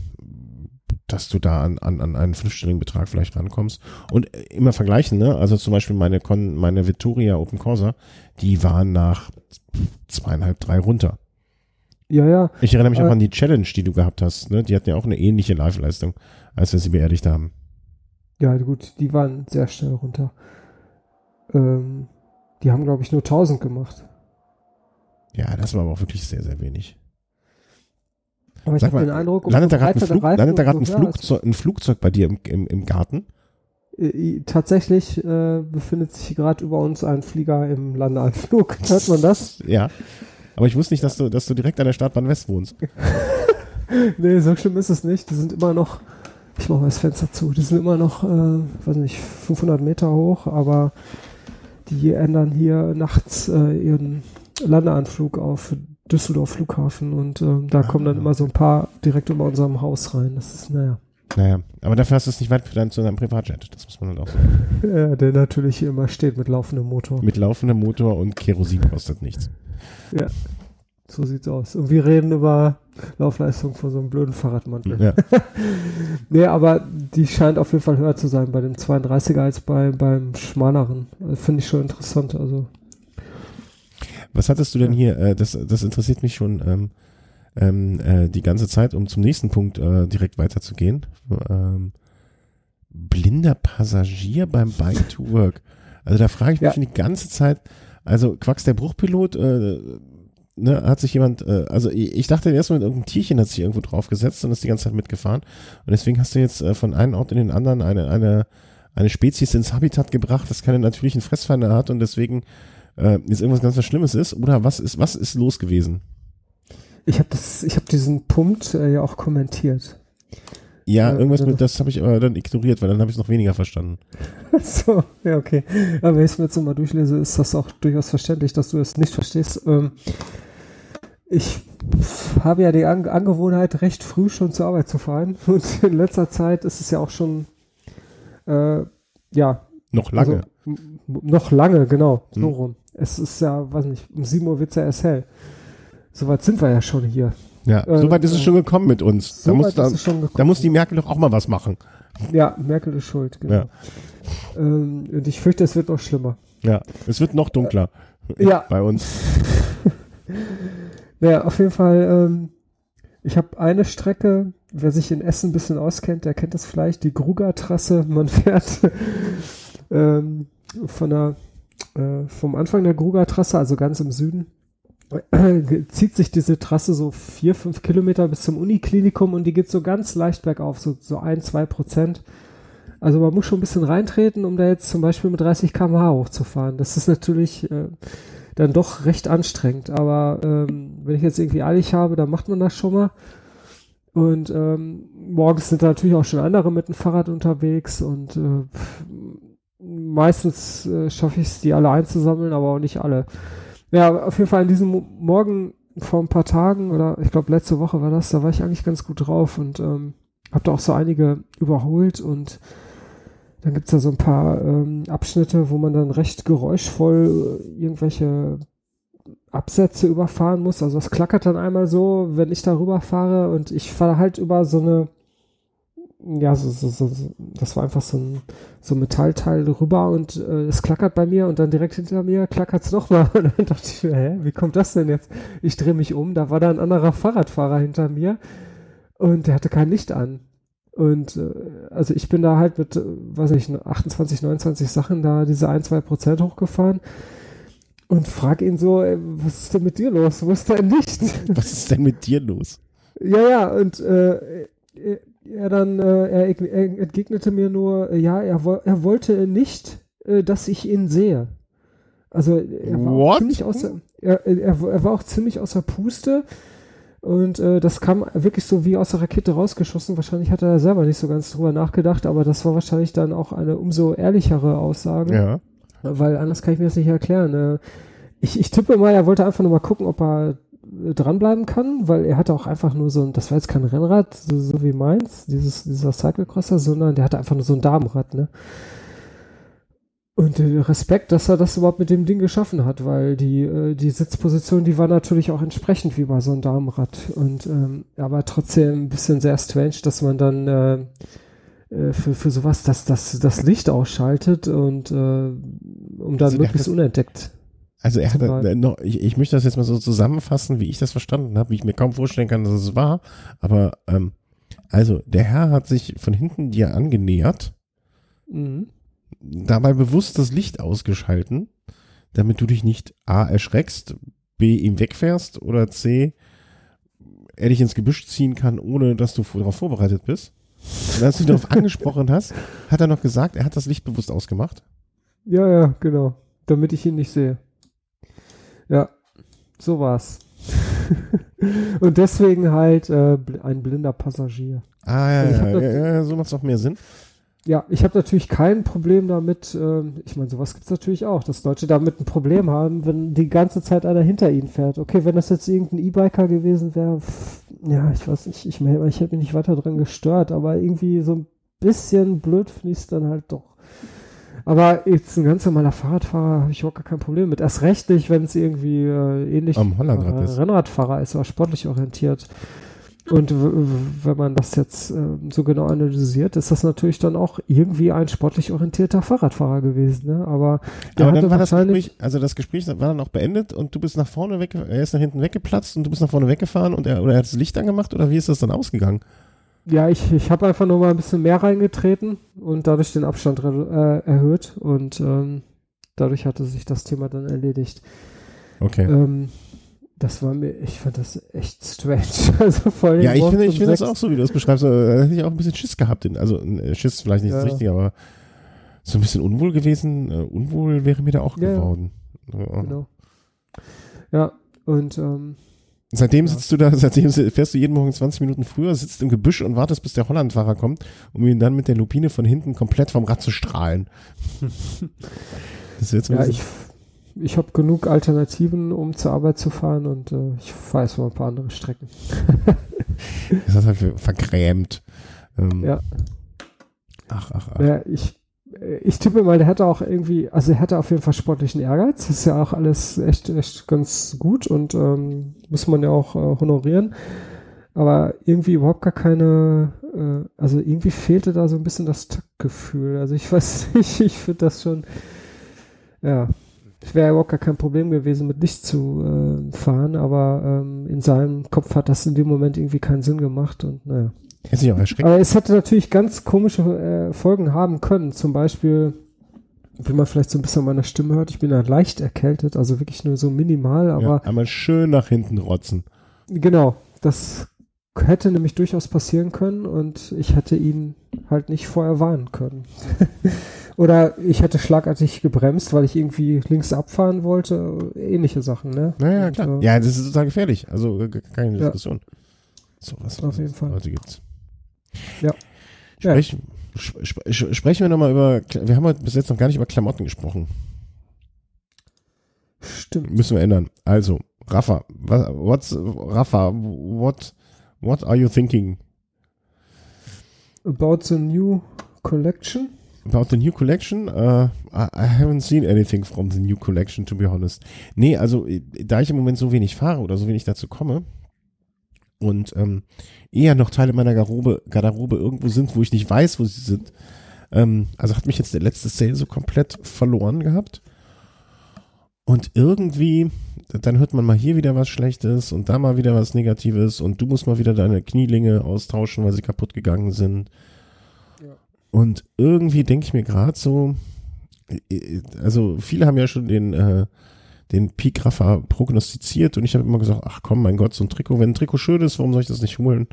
Speaker 1: dass du da an, an, an einen fünfstelligen Betrag vielleicht rankommst. Und äh, immer vergleichen, ne? Also zum Beispiel meine, Con, meine Vittoria Open Corsa, die waren nach zweieinhalb, drei runter.
Speaker 2: Ja, ja.
Speaker 1: Ich erinnere mich
Speaker 2: Äh,
Speaker 1: auch an die Challenge, die du gehabt hast, ne? Die hatten ja auch eine ähnliche Live-Leistung, als wir sie beerdigt haben.
Speaker 2: Ja, gut, die waren sehr schnell runter. Ähm, die haben, glaube ich, nur 1000 gemacht.
Speaker 1: Ja, das war aber auch wirklich sehr, sehr wenig.
Speaker 2: Aber ich habe den Eindruck,
Speaker 1: landet da gerade ein, Flug, landet da grad ein, Flugzeug, ein Flugzeug bei dir im, im, im Garten?
Speaker 2: äh, tatsächlich äh, befindet sich gerade über uns ein Flieger im Landeanflug. Hört man das?
Speaker 1: Ja. Aber ich wusste nicht, dass du, dass du direkt an der Startbahn West wohnst.
Speaker 2: nee, so schlimm ist es nicht. Die sind immer noch, ich mache mal das Fenster zu, die sind immer noch, äh, weiß nicht, 500 Meter hoch, aber die ändern hier nachts äh, ihren Landeanflug auf Düsseldorf Flughafen und äh, da kommen dann immer so ein paar direkt über unserem Haus rein. Das ist, naja.
Speaker 1: Naja, aber dafür hast du es nicht weit für dein, zu deinem Privatjet. Das muss man halt auch sagen.
Speaker 2: Ja, der natürlich hier immer steht mit laufendem Motor.
Speaker 1: Mit laufendem Motor und Kerosin kostet nichts.
Speaker 2: Ja, so sieht's aus. Und wir reden über Laufleistung von so einem blöden Fahrradmantel. Ja. nee, aber die scheint auf jeden Fall höher zu sein bei dem 32er als bei, beim schmaleren. Finde ich schon interessant. Also.
Speaker 1: Was hattest du denn hier? Äh, das, das interessiert mich schon. Ähm, ähm, äh, die ganze Zeit, um zum nächsten Punkt äh, direkt weiterzugehen. Ähm, blinder Passagier beim Bike to Work. Also da frage ich mich ja. die ganze Zeit, also Quacks der Bruchpilot, äh, ne, hat sich jemand, äh, also ich, ich dachte erstmal, irgendein Tierchen hat sich irgendwo draufgesetzt und ist die ganze Zeit mitgefahren. Und deswegen hast du jetzt äh, von einem Ort in den anderen eine, eine, eine Spezies ins Habitat gebracht, das keine natürlichen Fressfeinde hat und deswegen äh, jetzt irgendwas ganz was Schlimmes ist. Oder was ist, was ist los gewesen?
Speaker 2: Ich habe habe diesen Punkt äh, ja auch kommentiert.
Speaker 1: Ja, irgendwas mit, das habe ich aber dann ignoriert, weil dann habe ich es noch weniger verstanden.
Speaker 2: so, ja, okay. Aber wenn ich es mir jetzt nochmal durchlese, ist das auch durchaus verständlich, dass du es nicht verstehst. Ähm, ich habe ja die An Angewohnheit, recht früh schon zur Arbeit zu fahren. Und in letzter Zeit ist es ja auch schon, äh, ja.
Speaker 1: Noch lange.
Speaker 2: Also, noch lange, genau. So hm. rum. Es ist ja, weiß nicht, um 7 Uhr wird es ja erst hell. Soweit sind wir ja schon hier.
Speaker 1: Ja, äh, soweit ist es schon gekommen mit uns. Da muss, da, da muss die Merkel doch auch mal was machen.
Speaker 2: Ja, Merkel ist schuld, genau. Ja. Ähm, und ich fürchte, es wird noch schlimmer.
Speaker 1: Ja, es wird noch dunkler. Äh, ja. Bei uns.
Speaker 2: naja, auf jeden Fall, ähm, ich habe eine Strecke, wer sich in Essen ein bisschen auskennt, der kennt das vielleicht, die Gruger-Trasse. Man fährt ähm, von der, vom Anfang der Gruger-Trasse, also ganz im Süden, zieht sich diese Trasse so vier, fünf Kilometer bis zum Uniklinikum und die geht so ganz leicht bergauf, so, so ein, zwei Prozent. Also man muss schon ein bisschen reintreten, um da jetzt zum Beispiel mit 30 km/h hochzufahren. Das ist natürlich äh, dann doch recht anstrengend. Aber ähm, wenn ich jetzt irgendwie eilig habe, dann macht man das schon mal. Und ähm, morgens sind da natürlich auch schon andere mit dem Fahrrad unterwegs und äh, meistens äh, schaffe ich es, die alle einzusammeln, aber auch nicht alle. Ja, auf jeden Fall an diesem Morgen vor ein paar Tagen oder ich glaube letzte Woche war das, da war ich eigentlich ganz gut drauf und ähm, habe da auch so einige überholt und dann gibt's da so ein paar ähm, Abschnitte, wo man dann recht geräuschvoll äh, irgendwelche Absätze überfahren muss. Also das klackert dann einmal so, wenn ich da rüberfahre und ich fahre halt über so eine ja, so, so, so, das war einfach so ein, so ein Metallteil rüber und äh, es klackert bei mir und dann direkt hinter mir klackert es nochmal. Und dann dachte ich mir, hä, wie kommt das denn jetzt? Ich drehe mich um, da war da ein anderer Fahrradfahrer hinter mir und der hatte kein Licht an. Und äh, also ich bin da halt mit, äh, weiß nicht, 28, 29 Sachen da diese ein, zwei Prozent hochgefahren und frag ihn so, ey, was ist denn mit dir los? Wo ist dein Licht?
Speaker 1: Was ist denn mit dir los?
Speaker 2: Ja, ja, und äh, er dann, äh, er, er, entgegnete mir nur, äh, ja, er, er wollte nicht, äh, dass ich ihn sehe. Also er war ziemlich außer, er, er, er, war auch ziemlich außer Puste und äh, das kam wirklich so wie aus der Rakete rausgeschossen. Wahrscheinlich hat er selber nicht so ganz drüber nachgedacht, aber das war wahrscheinlich dann auch eine umso ehrlichere Aussage. Ja. Weil anders kann ich mir das nicht erklären. Äh, ich, ich tippe mal, er wollte einfach nur mal gucken, ob er dranbleiben kann, weil er hatte auch einfach nur so ein, das war jetzt kein Rennrad, so, so wie meins, dieses, dieser Cyclecrosser, sondern der hatte einfach nur so ein Damenrad, ne? Und äh, Respekt, dass er das überhaupt mit dem Ding geschaffen hat, weil die, äh, die Sitzposition, die war natürlich auch entsprechend wie bei so einem Damenrad. Und ähm, aber trotzdem ein bisschen sehr strange, dass man dann äh, äh für, für sowas das, das, das Licht ausschaltet und äh, um dann also möglichst unentdeckt
Speaker 1: also er hat noch, ich, ich möchte das jetzt mal so zusammenfassen, wie ich das verstanden habe, wie ich mir kaum vorstellen kann, dass es war. Aber ähm, also der Herr hat sich von hinten dir angenähert, mhm. dabei bewusst das Licht ausgeschalten, damit du dich nicht A erschreckst, B ihm wegfährst oder C er dich ins Gebüsch ziehen kann, ohne dass du darauf vorbereitet bist. Und als du ihn darauf angesprochen hast, hat er noch gesagt, er hat das Licht bewusst ausgemacht.
Speaker 2: Ja, ja, genau. Damit ich ihn nicht sehe. Ja, so war's. und deswegen halt äh, ein blinder Passagier.
Speaker 1: Ah, ja, ja, ja, ja, ja, so macht's auch mehr Sinn.
Speaker 2: Ja, ich habe natürlich kein Problem damit, äh, ich meine, sowas gibt's natürlich auch, dass Leute damit ein Problem haben, wenn die ganze Zeit einer hinter ihnen fährt. Okay, wenn das jetzt irgendein E-Biker gewesen wäre, ja, ich weiß nicht, ich, ich hätte mich nicht weiter dran gestört, aber irgendwie so ein bisschen blöd finde ich es dann halt doch. Aber jetzt ein ganz normaler Fahrradfahrer habe ich überhaupt gar kein Problem mit. Erst recht nicht, wenn es irgendwie äh, ähnlich
Speaker 1: Am Hollandrad
Speaker 2: äh,
Speaker 1: ist.
Speaker 2: Rennradfahrer ist oder sportlich orientiert. Und wenn man das jetzt äh, so genau analysiert, ist das natürlich dann auch irgendwie ein sportlich orientierter Fahrradfahrer gewesen. Ne? Aber der
Speaker 1: Aber dann war das Gespräch, also das Gespräch war dann auch beendet und du bist nach vorne weg, er ist nach hinten weggeplatzt und du bist nach vorne weggefahren und er, oder er hat das Licht angemacht oder wie ist das dann ausgegangen?
Speaker 2: Ja, ich, ich habe einfach nur mal ein bisschen mehr reingetreten und dadurch den Abstand äh, erhöht und ähm, dadurch hatte sich das Thema dann erledigt.
Speaker 1: Okay.
Speaker 2: Ähm, das war mir, ich fand das echt strange. Also vor allem
Speaker 1: ja, ich finde, ich finde das auch so, wie du das beschreibst. so, Da hätte ich auch ein bisschen Schiss gehabt. In, also äh, Schiss vielleicht nicht das
Speaker 2: Ja.
Speaker 1: Richtige, aber so ein bisschen unwohl gewesen. Äh, unwohl wäre mir da auch
Speaker 2: ja.
Speaker 1: geworden. Ja.
Speaker 2: Genau. Ja, und ähm,
Speaker 1: Seitdem sitzt du da, seitdem fährst du jeden Morgen 20 Minuten früher, sitzt im Gebüsch und wartest, bis der Hollandfahrer kommt, um ihn dann mit der Lupine von hinten komplett vom Rad zu strahlen. das ist jetzt
Speaker 2: ja, ich, ich habe genug Alternativen, um zur Arbeit zu fahren und äh, ich fahre jetzt mal ein paar andere Strecken.
Speaker 1: das hat halt vergrämt. Ähm,
Speaker 2: Ja.
Speaker 1: Ach, ach, ach.
Speaker 2: Ja, ich, ich tippe mal, der hatte auch irgendwie, also er hatte auf jeden Fall sportlichen Ehrgeiz. Das ist ja auch alles echt, echt ganz gut und ähm, muss man ja auch äh, honorieren. Aber irgendwie überhaupt gar keine, äh, also irgendwie fehlte da so ein bisschen das Taktgefühl. Also ich weiß nicht, ich finde das schon, ja, es wäre überhaupt gar kein Problem gewesen, mit Licht zu äh, fahren, aber ähm, in seinem Kopf hat das in dem Moment irgendwie keinen Sinn gemacht und naja.
Speaker 1: Hätte sich auch erschreckt.
Speaker 2: Aber es hätte natürlich ganz komische äh, Folgen haben können. Zum Beispiel, wie man vielleicht so ein bisschen an meiner Stimme hört, ich bin ja leicht erkältet, also wirklich nur so minimal, aber
Speaker 1: ja, einmal schön nach hinten rotzen.
Speaker 2: genau, das hätte nämlich durchaus passieren können und ich hätte ihn halt nicht vorher warnen können. Oder ich hätte schlagartig gebremst, weil ich irgendwie links abfahren wollte, ähnliche Sachen, ne?
Speaker 1: Naja,
Speaker 2: Und,
Speaker 1: klar.
Speaker 2: äh,
Speaker 1: ja, das ist total gefährlich. Also äh, keine
Speaker 2: Ja.
Speaker 1: Diskussion. So was
Speaker 2: Auf jeden Fall.
Speaker 1: Leute gibt's.
Speaker 2: Ja.
Speaker 1: Sprech, sp sp sprechen wir nochmal über, wir haben heute bis jetzt noch gar nicht über Klamotten gesprochen.
Speaker 2: Stimmt.
Speaker 1: Müssen wir ändern. Also, Rafa, was, what's, Rafa, what, what are you thinking
Speaker 2: About the new collection.
Speaker 1: about the new collection? Uh, I, I haven't seen anything from the new collection, to be honest. Nee, also, äh, da ich im Moment so wenig fahre oder so wenig dazu komme und ähm, eher noch Teile meiner Garderobe, Garderobe irgendwo sind, wo ich nicht weiß, wo sie sind, ähm, also hat mich jetzt der letzte Sale so komplett verloren gehabt. Und irgendwie, dann hört man mal hier wieder was Schlechtes und da mal wieder was Negatives und du musst mal wieder deine Knielinge austauschen, weil sie kaputt gegangen sind.
Speaker 2: Ja.
Speaker 1: Und irgendwie denke ich mir gerade so, äh, also viele haben ja schon den, äh, den Peak Rafa prognostiziert und ich habe immer gesagt, ach komm, mein Gott, so ein Trikot, wenn ein Trikot schön ist, warum soll ich das nicht holen?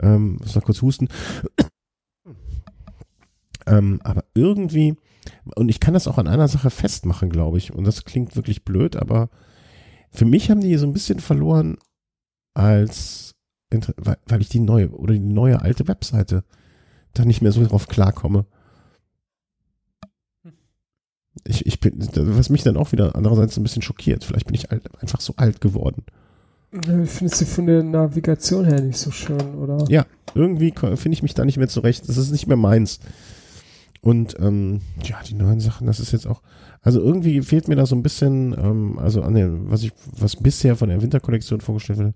Speaker 1: Ähm, muss noch kurz husten. ähm, aber irgendwie, und ich kann das auch an einer Sache festmachen, glaube ich, und das klingt wirklich blöd, aber für mich haben die so ein bisschen verloren als, weil ich die neue oder die neue alte Webseite da nicht mehr so drauf klarkomme. Ich, ich bin, was mich dann auch wieder andererseits ein bisschen schockiert. Vielleicht bin ich alt, einfach so alt geworden.
Speaker 2: Ja, Ich finde sie von der Navigation her nicht so schön, oder?
Speaker 1: Ja, irgendwie finde ich mich da nicht mehr zurecht. Das ist nicht mehr meins. Und ähm, ja, die neuen Sachen, das ist jetzt auch, also irgendwie fehlt mir da so ein bisschen, ähm, also an der, was ich, was bisher von der Winterkollektion vorgestellt wurde,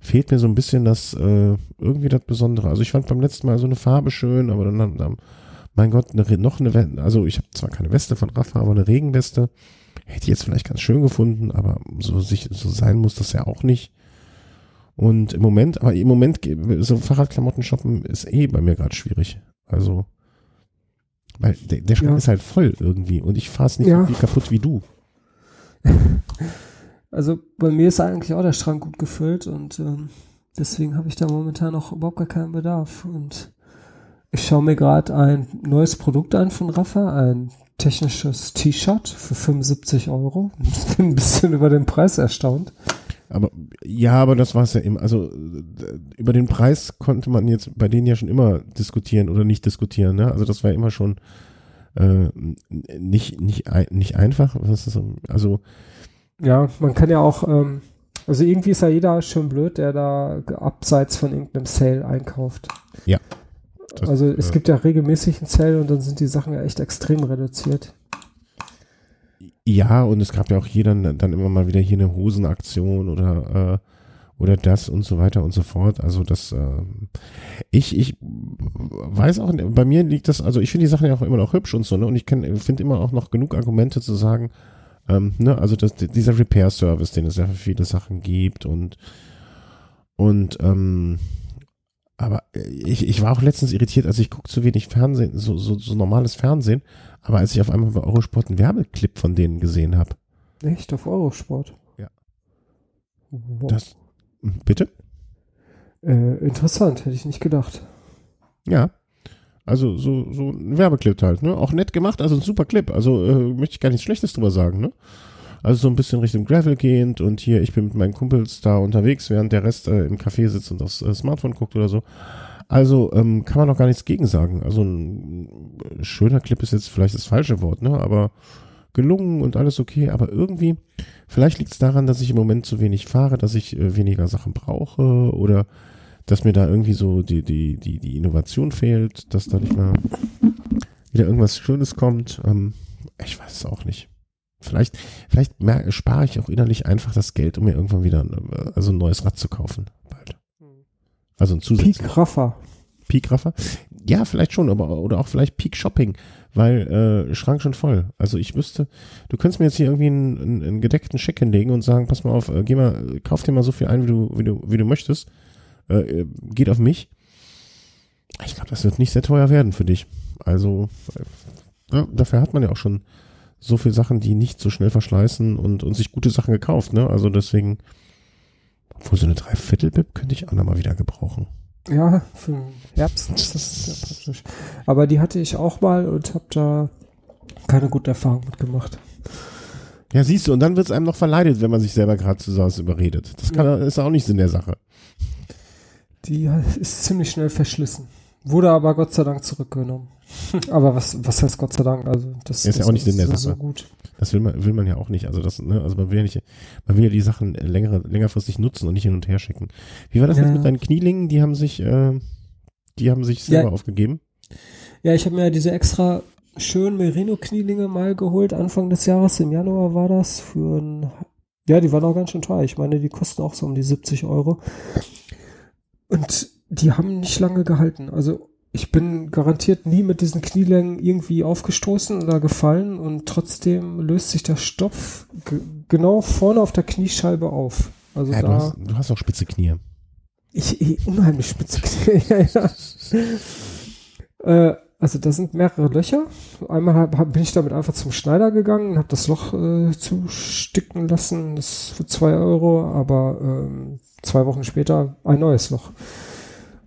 Speaker 1: fehlt mir so ein bisschen das, äh, irgendwie das Besondere. Also ich fand beim letzten Mal so eine Farbe schön, aber dann, dann, dann mein Gott, eine, noch eine, We- also ich habe zwar keine Weste von Rafa, aber eine Regenweste hätte ich jetzt vielleicht ganz schön gefunden, aber so sich, so sein muss das ja auch nicht. Und im Moment, aber im Moment, so Fahrradklamotten shoppen ist eh bei mir gerade schwierig. Also, weil der, der Schrank
Speaker 2: Ja.
Speaker 1: ist halt voll irgendwie und ich fahre es nicht
Speaker 2: Ja.
Speaker 1: so kaputt wie du.
Speaker 2: Also bei mir ist eigentlich auch der Schrank gut gefüllt und ähm, deswegen habe ich da momentan auch überhaupt gar keinen Bedarf. Und Ich schaue mir gerade ein neues Produkt an von Rafa, ein technisches T-Shirt für 75 Euro. Ich bin ein bisschen über den Preis erstaunt.
Speaker 1: Aber ja, aber das war es ja immer. Also über den Preis konnte man jetzt bei denen ja schon immer diskutieren oder nicht diskutieren. Ne? Also das war immer schon äh, nicht nicht nicht einfach. Also
Speaker 2: ja, man kann ja auch. Ähm, also irgendwie ist ja jeder schon blöd, der da abseits von irgendeinem Sale einkauft.
Speaker 1: Ja.
Speaker 2: Das, also es äh, gibt ja regelmäßig einen Sale und dann sind die Sachen ja echt extrem reduziert.
Speaker 1: Ja, und es gab ja auch hier dann, dann immer mal wieder hier eine Hosenaktion oder äh, oder das und so weiter und so fort. Also das, äh, ich, ich weiß auch, bei mir liegt das, also ich finde die Sachen ja auch immer noch hübsch und so, ne? Und ich finde immer auch noch genug Argumente zu sagen, ähm, ne, also das, dieser Repair-Service, den es ja für viele Sachen gibt und und ähm, aber ich, ich war auch letztens irritiert, als ich gucke zu wenig Fernsehen, so, so, so normales Fernsehen, aber als ich auf einmal bei Eurosport einen Werbeclip von denen gesehen habe.
Speaker 2: Echt, auf Eurosport?
Speaker 1: Ja. Wow. Das, hm, bitte?
Speaker 2: Äh, interessant, hätte ich nicht gedacht.
Speaker 1: Ja. Also so, so ein Werbeclip halt, ne? Auch nett gemacht, also ein super Clip. Also äh, möchte ich gar nichts Schlechtes drüber sagen, ne? Also so ein bisschen Richtung Gravel gehend und hier, ich bin mit meinen Kumpels da unterwegs, während der Rest äh, im Café sitzt und aufs äh, Smartphone guckt oder so. Also ähm, kann man noch gar nichts gegen sagen. Also ein schöner Clip ist jetzt vielleicht das falsche Wort, ne? Aber gelungen und alles okay. Aber irgendwie, vielleicht liegt es daran, dass ich im Moment zu wenig fahre, dass ich äh, weniger Sachen brauche oder dass mir da irgendwie so die, die, die, die Innovation fehlt, dass da nicht mal wieder irgendwas Schönes kommt. Ähm, ich weiß es auch nicht. Vielleicht, vielleicht spare ich auch innerlich einfach das Geld, um mir irgendwann wieder ein, also ein neues Rad zu kaufen. Bald. Also ein zusätzliches.
Speaker 2: Peak Raffer.
Speaker 1: Peak Raffer? Ja, vielleicht schon, aber oder auch vielleicht Peak Shopping, weil äh, Schrank schon voll. Also ich wüsste, du könntest mir jetzt hier irgendwie einen, einen, einen gedeckten Scheck hinlegen und sagen, pass mal auf, äh, geh mal, kauf dir mal so viel ein, wie du, wie du, wie du möchtest. Äh, äh geht auf mich. Ich glaube, das wird nicht sehr teuer werden für dich. Also äh, ja, dafür hat man ja auch schon so viele Sachen, die nicht so schnell verschleißen und, und sich gute Sachen gekauft, ne? Also deswegen, obwohl so eine Dreiviertel-Bib könnte ich auch nochmal wieder gebrauchen.
Speaker 2: Ja, für den Herbst ist das sehr praktisch. Aber die hatte ich auch mal und habe da keine gute Erfahrung mitgemacht.
Speaker 1: Ja, siehst du, und dann wird es einem noch verleidet, wenn man sich selber gerade zu Hause überredet. Das kann, ja. ist auch nicht Sinn der Sache.
Speaker 2: Die ist ziemlich schnell verschlissen. Wurde aber Gott sei Dank zurückgenommen. Aber was, was heißt Gott sei Dank? Also das,
Speaker 1: ist ja auch nicht Sinn der Sache.
Speaker 2: So gut.
Speaker 1: Das will man, will man ja auch nicht. Also das, ne, also man will ja nicht, man will ja die Sachen längere, längerfristig nutzen und nicht hin und her schicken. Wie war das ja. jetzt mit deinen Knielingen? Die haben sich, äh, die haben sich selber ja. aufgegeben.
Speaker 2: Ja, ich habe mir ja diese extra schönen Merino-Knielinge mal geholt, Anfang des Jahres, im Januar war das, für ein, ja, die waren auch ganz schön teuer. Ich meine, die kosten auch so um die 70 Euro. Und die haben nicht lange gehalten. Also ich bin garantiert nie mit diesen Knielängen irgendwie aufgestoßen oder gefallen und trotzdem löst sich der Stoff genau vorne auf der Kniescheibe auf. Also
Speaker 1: ja,
Speaker 2: da,
Speaker 1: du, hast, du hast auch spitze Knie.
Speaker 2: Ich, ich unheimlich spitze Knie, ja, ja. Äh, also da sind mehrere Löcher. Einmal hab, hab, bin ich damit einfach zum Schneider gegangen, habe das Loch äh, zusticken lassen, das für zwei Euro, aber ähm, zwei Wochen später ein neues Loch.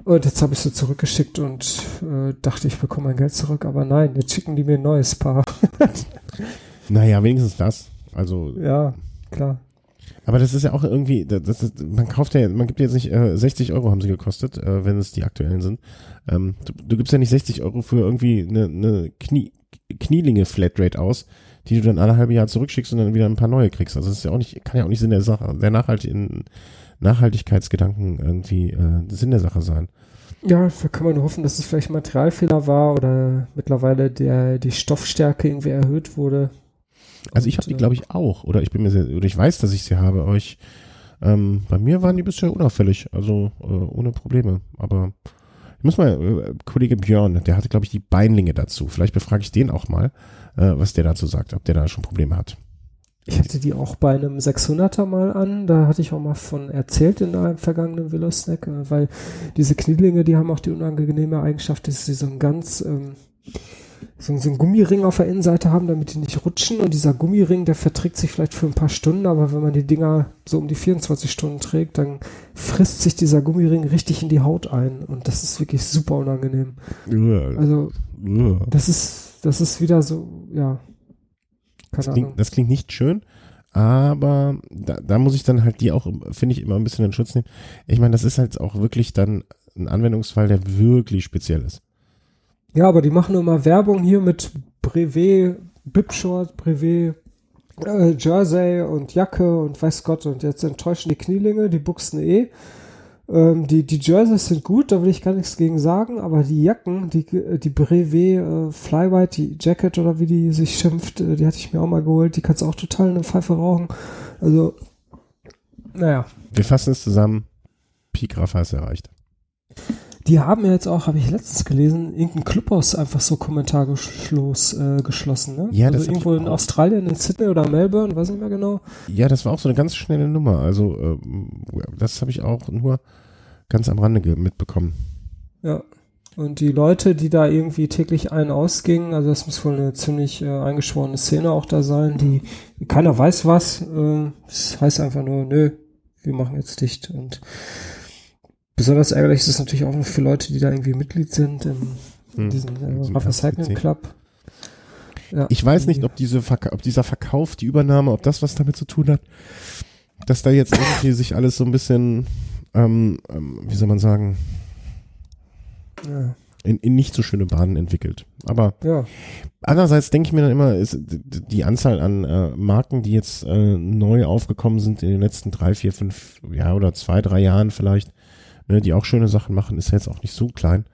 Speaker 2: Und jetzt habe ich sie zurückgeschickt und äh, dachte, ich bekomme mein Geld zurück, aber nein, jetzt schicken die mir ein neues Paar.
Speaker 1: naja, wenigstens das. Also.
Speaker 2: Ja, klar.
Speaker 1: Aber das ist ja auch irgendwie, das ist, man kauft ja, man gibt jetzt nicht, äh, 60 Euro haben sie gekostet, äh, wenn es die aktuellen sind. Ähm, du, du gibst ja nicht 60 Euro für irgendwie eine, eine Knie, Knielinge-Flatrate aus, die du dann alle halbe Jahr zurückschickst und dann wieder ein paar neue kriegst. Also das ist ja auch nicht, kann ja auch nicht Sinn der Sache, der nachhaltigen Nachhaltigkeitsgedanken irgendwie äh, Sinn der Sache sein.
Speaker 2: Ja, da kann man nur hoffen, dass es vielleicht Materialfehler war oder mittlerweile der, die Stoffstärke irgendwie erhöht wurde.
Speaker 1: Also ich habe die, glaube ich, auch. Oder ich bin mir sehr, oder ich weiß, dass ich sie habe, aber ich, ähm, bei mir waren die bisher unauffällig, also äh, ohne Probleme. Aber ich muss mal, äh, Kollege Björn, der hatte, glaube ich, die Beinlinge dazu. Vielleicht befrage ich den auch mal, äh, was der dazu sagt, ob der da schon Probleme hat.
Speaker 2: Ich hatte die auch bei einem 600er mal an. Da hatte ich auch mal von erzählt in einem vergangenen Willow-Snack, äh, weil diese Knielinge, die haben auch die unangenehme Eigenschaft, dass sie so ein ganz, ähm, so, so einen Gummiring auf der Innenseite haben, damit die nicht rutschen. Und dieser Gummiring, der verträgt sich vielleicht für ein paar Stunden, aber wenn man die Dinger so um die 24 Stunden trägt, dann frisst sich dieser Gummiring richtig in die Haut ein. Und das ist wirklich super unangenehm. Also, das ist, das ist wieder so, ja.
Speaker 1: Das, klingt, das klingt nicht schön, aber da, da muss ich dann halt die auch, finde ich, immer ein bisschen in Schutz nehmen. Ich meine, das ist halt auch wirklich dann ein Anwendungsfall, der wirklich speziell ist.
Speaker 2: Ja, aber die machen immer Werbung hier mit Brevet, Bipshort, Brevet, äh, Jersey und Jacke und weiß Gott und jetzt enttäuschen die Knielinge, die Buchsen eh. Ähm, die, die Jerseys sind gut, da will ich gar nichts gegen sagen, aber die Jacken, die, die Brevet äh, Flywhite, die Jacket oder wie die sich schimpft, äh, die hatte ich mir auch mal geholt, die kannst du auch total in der Pfeife rauchen. Also, naja.
Speaker 1: Wir fassen es zusammen. Peak Rafa ist erreicht.
Speaker 2: Die haben ja jetzt auch, habe ich letztens gelesen, irgendein Clubhaus einfach so kommentargeschloss äh, geschlossen, ne?
Speaker 1: Ja,
Speaker 2: also
Speaker 1: das
Speaker 2: irgendwo in Australien, in Sydney oder Melbourne, weiß nicht mehr genau.
Speaker 1: Ja, das war auch so eine ganz schnelle Nummer. Also äh, das habe ich auch nur ganz am Rande mitbekommen.
Speaker 2: Ja. Und die Leute, die da irgendwie täglich ein ausgingen, also das muss wohl eine ziemlich äh, eingeschworene Szene auch da sein, die keiner weiß was. Äh, das heißt einfach nur, nö, wir machen jetzt dicht und Besonders ärgerlich ist es natürlich auch für Leute, die da irgendwie Mitglied sind in, in hm. diesem äh, Rafa Cycling Club.
Speaker 1: Ja, ich weiß nicht, ob, diese ob dieser Verkauf, die Übernahme, ob das was damit zu tun hat, dass da jetzt irgendwie sich alles so ein bisschen, ähm, ähm, wie soll man sagen, ja. in, in nicht so schöne Bahnen entwickelt. Aber
Speaker 2: ja.
Speaker 1: andererseits denke ich mir dann immer, ist die Anzahl an äh, Marken, die jetzt äh, neu aufgekommen sind in den letzten drei, vier, fünf, ja oder zwei, drei Jahren vielleicht, ne, die auch schöne Sachen machen, ist jetzt auch nicht so klein.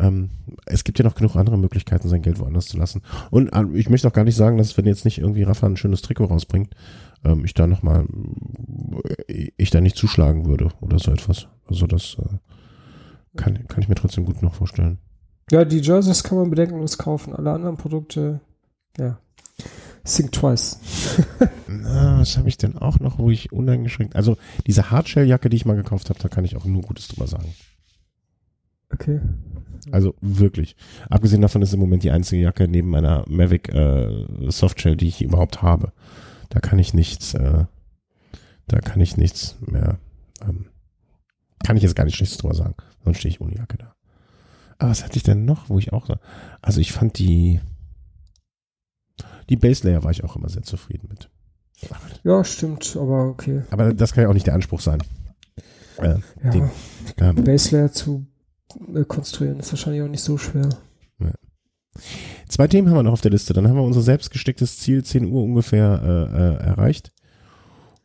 Speaker 1: Ähm, es gibt ja noch genug andere Möglichkeiten, sein Geld woanders zu lassen. Und äh, ich möchte auch gar nicht sagen, dass wenn jetzt nicht irgendwie Rafa ein schönes Trikot rausbringt, ähm, ich da nochmal, äh, ich da nicht zuschlagen würde oder so etwas. Also das äh, kann, kann ich mir trotzdem gut noch vorstellen.
Speaker 2: Ja, die Jerseys kann man bedenkenlos kaufen. Alle anderen Produkte, ja. Think twice.
Speaker 1: Na, was habe ich denn auch noch, wo ich uneingeschränkt. Also diese Hardshell-Jacke, die ich mal gekauft habe, da kann ich auch nur Gutes drüber sagen.
Speaker 2: Okay.
Speaker 1: Also wirklich. Abgesehen davon ist im Moment die einzige Jacke neben meiner Mavic äh, Softshell, die ich überhaupt habe. Da kann ich nichts, äh, da kann ich nichts mehr, ähm, kann ich jetzt gar nicht nichts drüber sagen. Sonst stehe ich ohne Jacke da. Aber was hatte ich denn noch, wo ich auch, also ich fand die, die Base Layer war ich auch immer sehr zufrieden mit.
Speaker 2: Ja, stimmt, aber okay.
Speaker 1: Aber das kann ja auch nicht der Anspruch sein.
Speaker 2: Äh, ja, den, ähm, Base Layer zu äh, konstruieren ist wahrscheinlich auch nicht so schwer. Ja.
Speaker 1: Zwei Themen haben wir noch auf der Liste. Dann haben wir unser selbst gestecktes Ziel 10 Uhr ungefähr äh, äh, erreicht.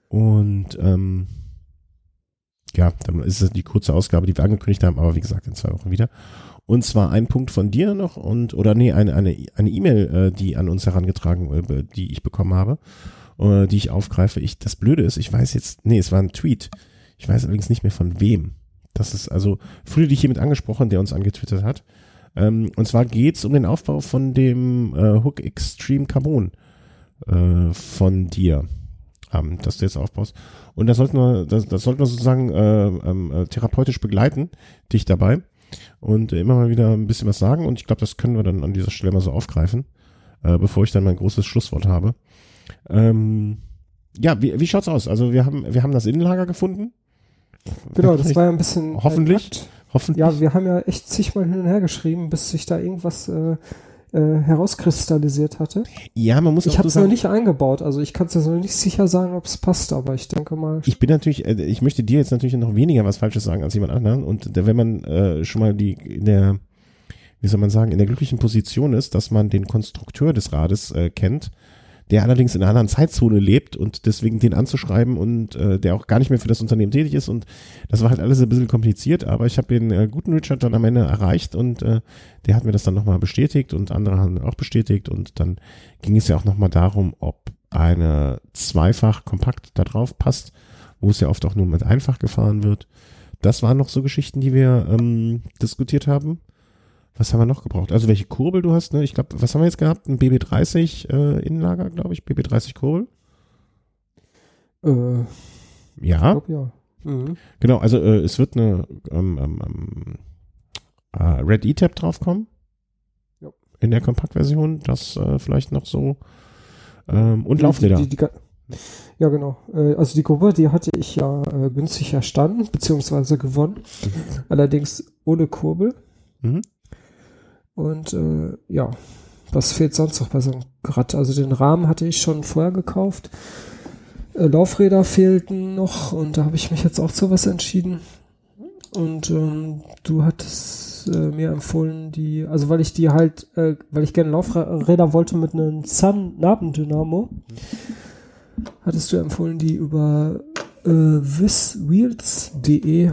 Speaker 1: Und ähm, ja, dann ist es die kurze Ausgabe, die wir angekündigt haben, aber wie gesagt, in zwei Wochen wieder. Und zwar ein Punkt von dir noch und, oder nee, eine, eine, eine E-Mail, äh, die an uns herangetragen, äh, die ich bekommen habe, äh, die ich aufgreife. Ich, das Blöde ist, ich weiß jetzt, nee, es war ein Tweet. Ich weiß allerdings nicht mehr von wem. Das ist also, früher dich hiermit angesprochen, der uns angetwittert hat. Ähm, und zwar geht's um den Aufbau von dem äh, Hook Extreme Carbon äh, von dir, ähm, dass du jetzt aufbaust. Und das sollten wir, das, das sollten wir sozusagen äh, ähm, äh, therapeutisch begleiten, dich dabei und immer mal wieder ein bisschen was sagen. Und ich glaube, das können wir dann an dieser Stelle mal so aufgreifen, äh, bevor ich dann mein großes Schlusswort habe. Ähm, ja, wie, wie schaut's aus? Also wir haben, wir haben das Innenlager gefunden.
Speaker 2: Genau, das war ja ein bisschen.
Speaker 1: Hoffentlich. Hoffentlich.
Speaker 2: Ja, wir haben ja echt zigmal hin und her geschrieben, bis sich da irgendwas äh, äh, herauskristallisiert hatte.
Speaker 1: Ja, man muss
Speaker 2: Ich habe es noch nicht eingebaut, also ich kann es jetzt noch nicht sicher sagen, ob es passt, aber ich denke mal.
Speaker 1: Ich bin natürlich, äh, ich möchte dir jetzt natürlich noch weniger was Falsches sagen als jemand anderen. Und wenn man äh, schon mal die in der, wie soll man sagen, in der glücklichen Position ist, dass man den Konstrukteur des Rades äh, kennt, der allerdings in einer anderen Zeitzone lebt und deswegen den anzuschreiben und äh, der auch gar nicht mehr für das Unternehmen tätig ist und das war halt alles ein bisschen kompliziert, aber ich habe den äh, guten Richard dann am Ende erreicht und äh, der hat mir das dann nochmal bestätigt und andere haben auch bestätigt und dann ging es ja auch nochmal darum, ob eine zweifach kompakt da drauf passt, wo es ja oft auch nur mit einfach gefahren wird. Das waren noch so Geschichten, die wir ähm, diskutiert haben. Was haben wir noch gebraucht? Also welche Kurbel du hast, ne? Ich glaube, was haben wir jetzt gehabt? Ein BB30 äh, Innenlager, glaube ich. BB30 Kurbel.
Speaker 2: Äh,
Speaker 1: ja.
Speaker 2: Glaub, ja. Mhm.
Speaker 1: Genau, also äh, es wird eine ähm, ähm, ähm, äh, Red E-Tab draufkommen. Ja. in der Kompaktversion, das äh, vielleicht noch so ähm, und Laufräder. Die, die, die,
Speaker 2: ja, genau. Äh, also die Gruppe, die hatte ich ja äh, günstig erstanden, beziehungsweise gewonnen. Mhm. Allerdings ohne Kurbel. Mhm. Und äh, ja, was fehlt sonst noch bei so einem Rad? Also den Rahmen hatte ich schon vorher gekauft. Äh, Laufräder fehlten noch und da habe ich mich jetzt auch zu was entschieden. Und ähm, du hattest äh, mir empfohlen, die, also weil ich die halt, äh, weil ich gerne Laufräder wollte mit einem Sun-Nabendynamo, hattest du empfohlen, die über äh, viswheels.de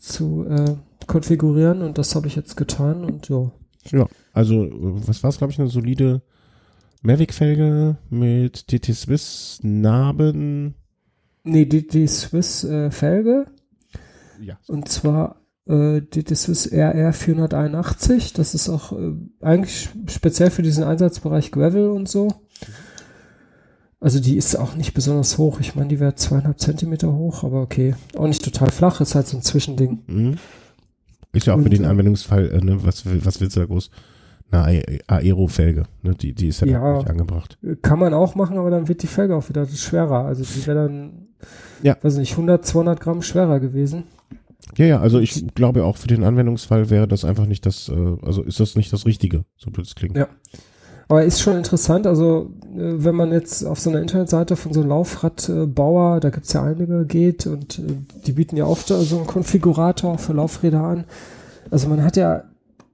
Speaker 2: zu äh, konfigurieren und das habe ich jetzt getan und ja.
Speaker 1: Ja, also was war es, glaube ich, eine solide Mavic-Felge mit DT Swiss Narben.
Speaker 2: Nee, DT Swiss äh, Felge ja. Und zwar äh, das ist RR 481. Das ist auch äh, eigentlich speziell für diesen Einsatzbereich Gravel und so. Also die ist auch nicht besonders hoch. Ich meine, die wäre zweieinhalb Zentimeter hoch, aber okay. Auch nicht total flach, ist halt so ein Zwischending. Mhm.
Speaker 1: Ist ja auch für den äh, Anwendungsfall, äh, ne, was, was willst du da groß? Eine Aero-Felge, ne, die, die ist ja, ja nicht angebracht.
Speaker 2: Kann man auch machen, aber dann wird die Felge auch wieder schwerer. Also die wäre dann, ja. weiß nicht, 100, 200 Gramm schwerer gewesen.
Speaker 1: Ja, ja, also ich glaube auch für den Anwendungsfall wäre das einfach nicht das, äh, also ist das nicht das Richtige, so blöd es klingt.
Speaker 2: Ja. Aber ist schon interessant, also äh, wenn man jetzt auf so einer Internetseite von so einem Laufradbauer, da gibt's ja einige, geht und äh, die bieten ja oft so einen Konfigurator für Laufräder an. Also man hat ja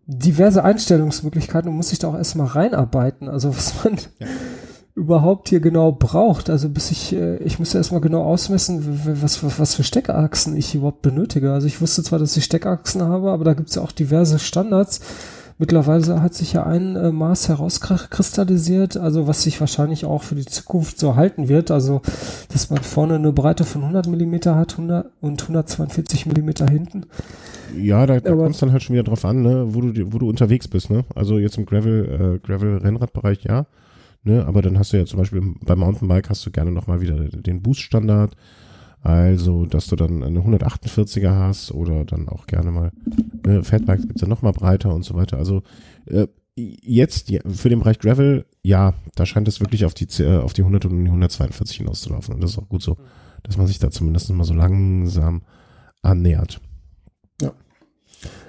Speaker 2: diverse Einstellungsmöglichkeiten und muss sich da auch erstmal reinarbeiten. Also was man ja überhaupt hier genau braucht. Also bis ich, äh, ich müsste erstmal genau ausmessen, was, was, was für Steckachsen ich überhaupt benötige. Also ich wusste zwar, dass ich Steckachsen habe, aber da gibt's ja auch diverse Standards. Mittlerweile hat sich ja ein äh, Maß herauskristallisiert, also was sich wahrscheinlich auch für die Zukunft so halten wird. Also, dass man vorne eine Breite von 100 Millimeter hat 100 und 142 Millimeter hinten.
Speaker 1: Ja, da, da kommt es dann halt schon wieder drauf an, ne, wo du, wo du unterwegs bist. Ne? Also jetzt im Gravel, äh, Gravel-Rennradbereich, ja. Ne? Aber dann hast du ja zum Beispiel beim Mountainbike hast du gerne nochmal wieder den Boost-Standard. Also, dass du dann eine 148er hast oder dann auch gerne mal, ne, Fatbikes gibt's ja nochmal breiter und so weiter. Also, äh, jetzt ja, für den Bereich Gravel, ja, da scheint es wirklich auf die, äh, auf die 100 und die 142 hinauszulaufen. Und das ist auch gut so, dass man sich da zumindest mal so langsam annähert.
Speaker 2: Ja.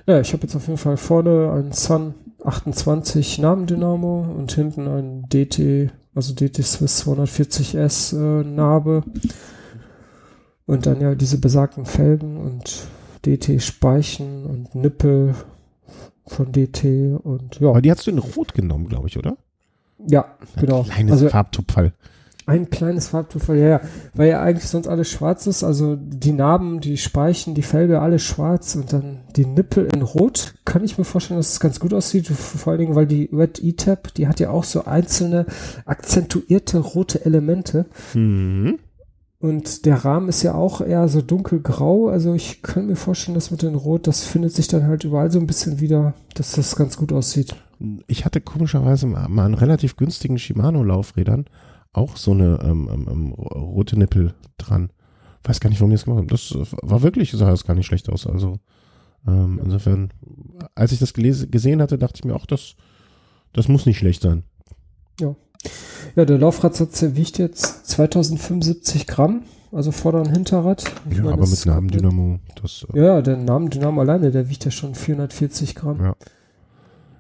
Speaker 2: Ja, ich habe jetzt auf jeden Fall vorne einen Sun 28 Nabendynamo und hinten ein DT, also DT Swiss 240S äh, Narbe. Und dann ja diese besagten Felgen und DT Speichen und Nippel von DT und ja.
Speaker 1: Aber die hast du in Rot genommen, glaube ich, oder?
Speaker 2: Ja, genau.
Speaker 1: Kleines also, Farbtupfall.
Speaker 2: Ein kleines Farbtupfer, ja, ja, weil ja eigentlich sonst alles schwarz ist, also die Narben, die Speichen, die Felge, alles schwarz und dann die Nippel in rot, kann ich mir vorstellen, dass es ganz gut aussieht, vor allen Dingen, weil die Red E-Tab, die hat ja auch so einzelne akzentuierte rote Elemente. Mhm. Und der Rahmen ist ja auch eher so dunkelgrau, also ich kann mir vorstellen, dass mit den Rot, das findet sich dann halt überall so ein bisschen wieder, dass das ganz gut aussieht.
Speaker 1: Ich hatte komischerweise mal einen relativ günstigen Shimano-Laufrädern auch so eine ähm, ähm, ähm, rote Nippel dran. Weiß gar nicht, warum die das gemacht haben. Das war wirklich, sah das gar nicht schlecht aus. Also ähm, insofern, als ich das gelesen, gesehen hatte, dachte ich mir auch, das, das muss nicht schlecht sein.
Speaker 2: Ja. Ja, der Laufradsatz der wiegt jetzt 2075 Gramm, also Vorder- und Hinterrad.
Speaker 1: Ich ja, meine, aber mit Namendynamo.
Speaker 2: Das, äh, ja, der Namendynamo alleine, der wiegt ja schon 440 Gramm. Ja.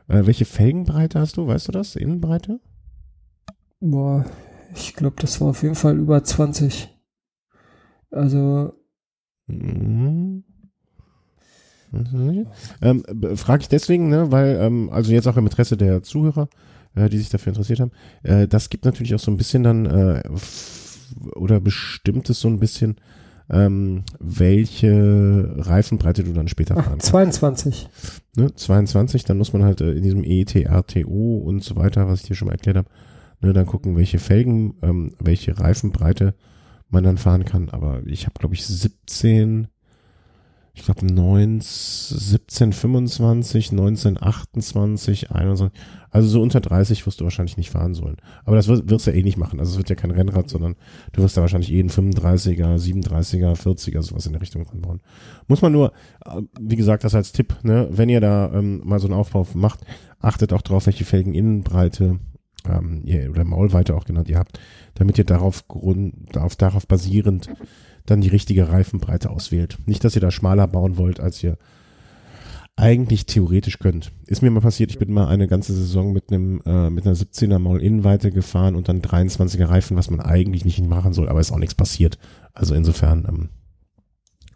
Speaker 1: Äh, welche Felgenbreite hast du? Weißt du das? Innenbreite?
Speaker 2: Boah, ich glaube, das war auf jeden Fall über 20. Also. Mhm.
Speaker 1: Ähm, Frage ich deswegen, ne, weil, ähm, also jetzt auch im Interesse der Zuhörer, äh, die sich dafür interessiert haben, äh, das gibt natürlich auch so ein bisschen dann, äh, oder bestimmt es so ein bisschen, ähm, welche Reifenbreite du dann später
Speaker 2: fahren kannst. 22.
Speaker 1: Ne, 22, dann muss man halt äh, in diesem ETRTO und so weiter, was ich dir schon mal erklärt habe, Ne, dann gucken, welche Felgen, ähm, welche Reifenbreite man dann fahren kann. Aber ich habe, glaube ich, 17, ich glaube 1725, 1928, 21. Also so unter 30 wirst du wahrscheinlich nicht fahren sollen. Aber das wirst, wirst du ja eh nicht machen. Also es wird ja kein Rennrad, sondern du wirst da wahrscheinlich eh einen 35er, 37er, 40er, sowas in der Richtung ranbauen. Muss man nur, äh, wie gesagt, das als Tipp, ne, wenn ihr da ähm, mal so einen Aufbau macht, achtet auch drauf, welche Felgeninnenbreite ähm, ihr, oder Maulweite auch genannt ihr habt, damit ihr darauf, Grund, darauf, darauf basierend dann die richtige Reifenbreite auswählt. Nicht, dass ihr da schmaler bauen wollt, als ihr eigentlich theoretisch könnt. Ist mir mal passiert, ich bin mal eine ganze Saison mit einem äh, mit einer 17er Maul Innenweite gefahren und dann 23er Reifen, was man eigentlich nicht machen soll, aber ist auch nichts passiert. Also insofern ähm,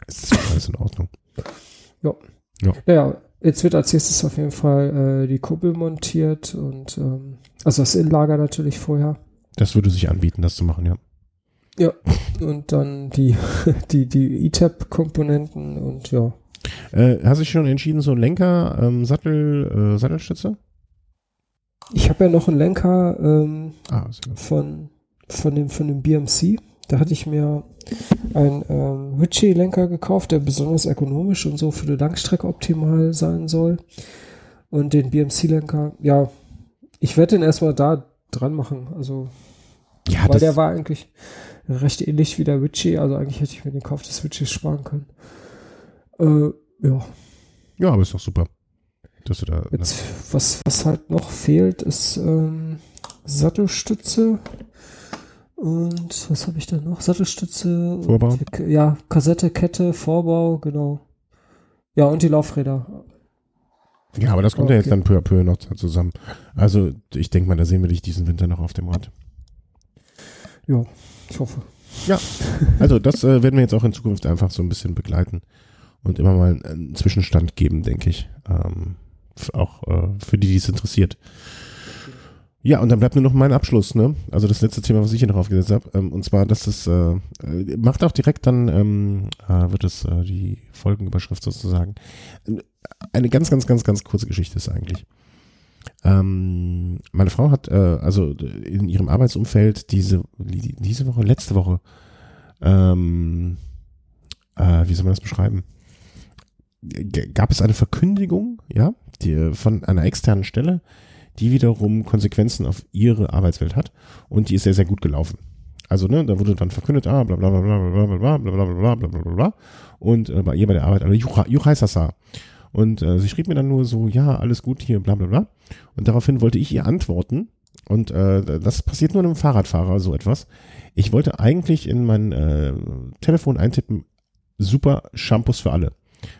Speaker 1: ist alles in Ordnung.
Speaker 2: Ja. Ja. Naja, jetzt wird als nächstes auf jeden Fall äh, die Kuppel montiert und ähm, also das Innenlager natürlich vorher.
Speaker 1: Das würde sich anbieten, das zu machen, ja.
Speaker 2: Ja, und dann die, die, die E-Tab-Komponenten und ja.
Speaker 1: Äh, hast du dich schon entschieden, so Lenker, ähm, Sattel, äh, Sattelstütze?
Speaker 2: Ich habe ja noch einen Lenker ähm, ah, von, von, dem, von dem BMC. Da hatte ich mir einen ähm, Ritchie-Lenker gekauft, der besonders ökonomisch und so für die Langstrecke optimal sein soll. Und den BMC-Lenker, ja, ich werde den erstmal da dran machen. Also, ja, weil der war eigentlich recht ähnlich wie der Witchy. Also eigentlich hätte ich mir den Kauf des Witchys sparen können. Äh, ja.
Speaker 1: Ja, aber ist doch super. Dass du da.
Speaker 2: Jetzt, was, was halt noch fehlt, ist ähm, Sattelstütze. Und was habe ich da noch? Sattelstütze.
Speaker 1: Vorbau.
Speaker 2: Und, ja, Kassette, Kette, Vorbau, genau. Ja, und die Laufräder.
Speaker 1: Ja, aber das kommt okay. ja jetzt dann peu à peu noch zusammen. Also ich denke mal, da sehen wir dich diesen Winter noch auf dem Rad.
Speaker 2: Ja, ich hoffe.
Speaker 1: Ja, also das äh, werden wir jetzt auch in Zukunft einfach so ein bisschen begleiten und immer mal einen Zwischenstand geben, denke ich. Ähm, auch äh, für die, die es interessiert. Ja, und dann bleibt nur noch mein Abschluss, ne? Also das letzte Thema, was ich hier noch aufgesetzt habe. Ähm, und zwar, dass es äh, macht auch direkt dann, ähm, äh, wird es äh, die Folgenüberschrift sozusagen. Eine ganz, ganz, ganz, ganz kurze Geschichte ist eigentlich. Ähm, meine Frau hat äh, also in ihrem Arbeitsumfeld diese diese Woche, letzte Woche, ähm, äh, wie soll man das beschreiben? G gab es eine Verkündigung, ja, die, von einer externen Stelle, die wiederum Konsequenzen auf ihre Arbeitswelt hat und die ist sehr, sehr gut gelaufen. Also, ne, da wurde dann verkündet, ah, bla bla bla bla bla bla bla bla bla bla bla bla bla bla und äh, bei ihr bei der Arbeit, also Juchai Sasa. Und äh, sie schrieb mir dann nur so, ja, alles gut hier, bla bla bla. Und daraufhin wollte ich ihr antworten. Und äh, das passiert nur einem Fahrradfahrer, so etwas. Ich wollte eigentlich in mein äh, Telefon eintippen, super Shampoos für alle.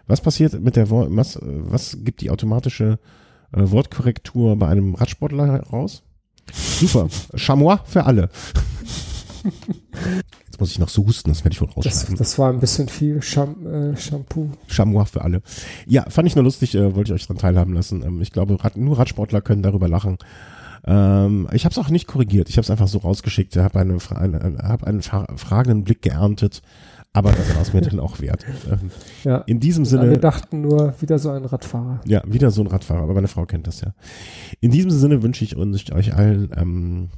Speaker 1: Was passiert mit der was, was gibt die automatische äh, Wortkorrektur bei einem Radsportler raus? Super, Chamois für alle. Jetzt muss ich noch so husten, das werde ich wohl rausschneiden.
Speaker 2: Das, das war ein bisschen viel Sham, äh, Shampoo.
Speaker 1: Chamois für alle. Ja, fand ich nur lustig, äh, wollte ich euch dran teilhaben lassen. Ähm, ich glaube, Rad, nur Radsportler können darüber lachen. Ähm, ich habe es auch nicht korrigiert. Ich habe es einfach so rausgeschickt. Ich habe eine, eine, hab einen fragenden Blick geerntet. Aber das war es mir dann auch wert. Ähm, ja. In diesem Sinne.
Speaker 2: Wir dachten nur, wieder so ein Radfahrer.
Speaker 1: Ja, wieder so ein Radfahrer. Aber meine Frau kennt das ja. In diesem Sinne wünsche ich uns, euch allen ähm,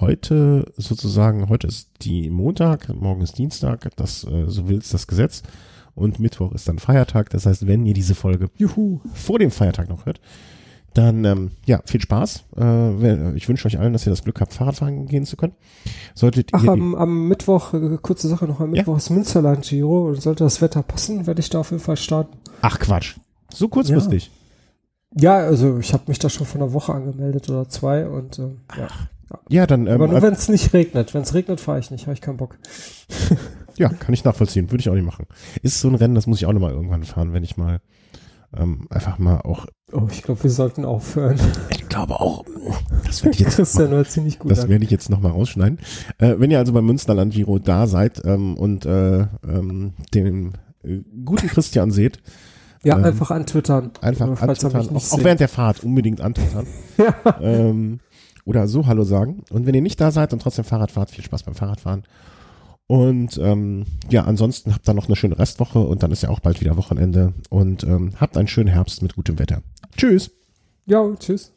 Speaker 1: heute sozusagen, heute ist die Montag, morgen ist Dienstag, das, äh, so will es das Gesetz. Und Mittwoch ist dann Feiertag. Das heißt, wenn ihr diese Folge Juhu. vor dem Feiertag noch hört, dann ähm, ja, viel Spaß. Äh, ich wünsche euch allen, dass ihr das Glück habt, Fahrradfahren gehen zu können. Solltet
Speaker 2: Ach, ihr am, am Mittwoch, äh, kurze Sache noch, am Mittwoch ja? ist Münsterland Giro und sollte das Wetter passen, werde ich da auf jeden Fall starten.
Speaker 1: Ach Quatsch. So kurzfristig.
Speaker 2: Ja, ja also ich habe mich da schon vor einer Woche angemeldet oder zwei und äh, ja.
Speaker 1: Ja, dann.
Speaker 2: Ähm, Aber nur wenn es nicht regnet. Wenn es regnet, fahre ich nicht. Habe ich keinen Bock.
Speaker 1: ja, kann ich nachvollziehen. Würde ich auch nicht machen. Ist so ein Rennen, das muss ich auch nochmal irgendwann fahren, wenn ich mal ähm, einfach mal auch.
Speaker 2: Oh, ich glaube, wir sollten aufhören.
Speaker 1: Ich glaube auch. Das werde ich jetzt.
Speaker 2: das mal, ziemlich gut.
Speaker 1: Das werde ich jetzt nochmal rausschneiden. Äh, wenn ihr also beim Münsterland Giro da seid ähm, und äh, ähm, den äh, guten Christian seht.
Speaker 2: Ja, ähm, einfach antwittern.
Speaker 1: Einfach antwittern. Auch, auch während der Fahrt unbedingt antwittern. ja. Ähm, oder so Hallo sagen. Und wenn ihr nicht da seid und trotzdem Fahrrad fahrt, viel Spaß beim Fahrradfahren. Und ähm, ja, ansonsten habt ihr noch eine schöne Restwoche und dann ist ja auch bald wieder Wochenende. Und ähm, habt einen schönen Herbst mit gutem Wetter. Tschüss.
Speaker 2: Ja, tschüss.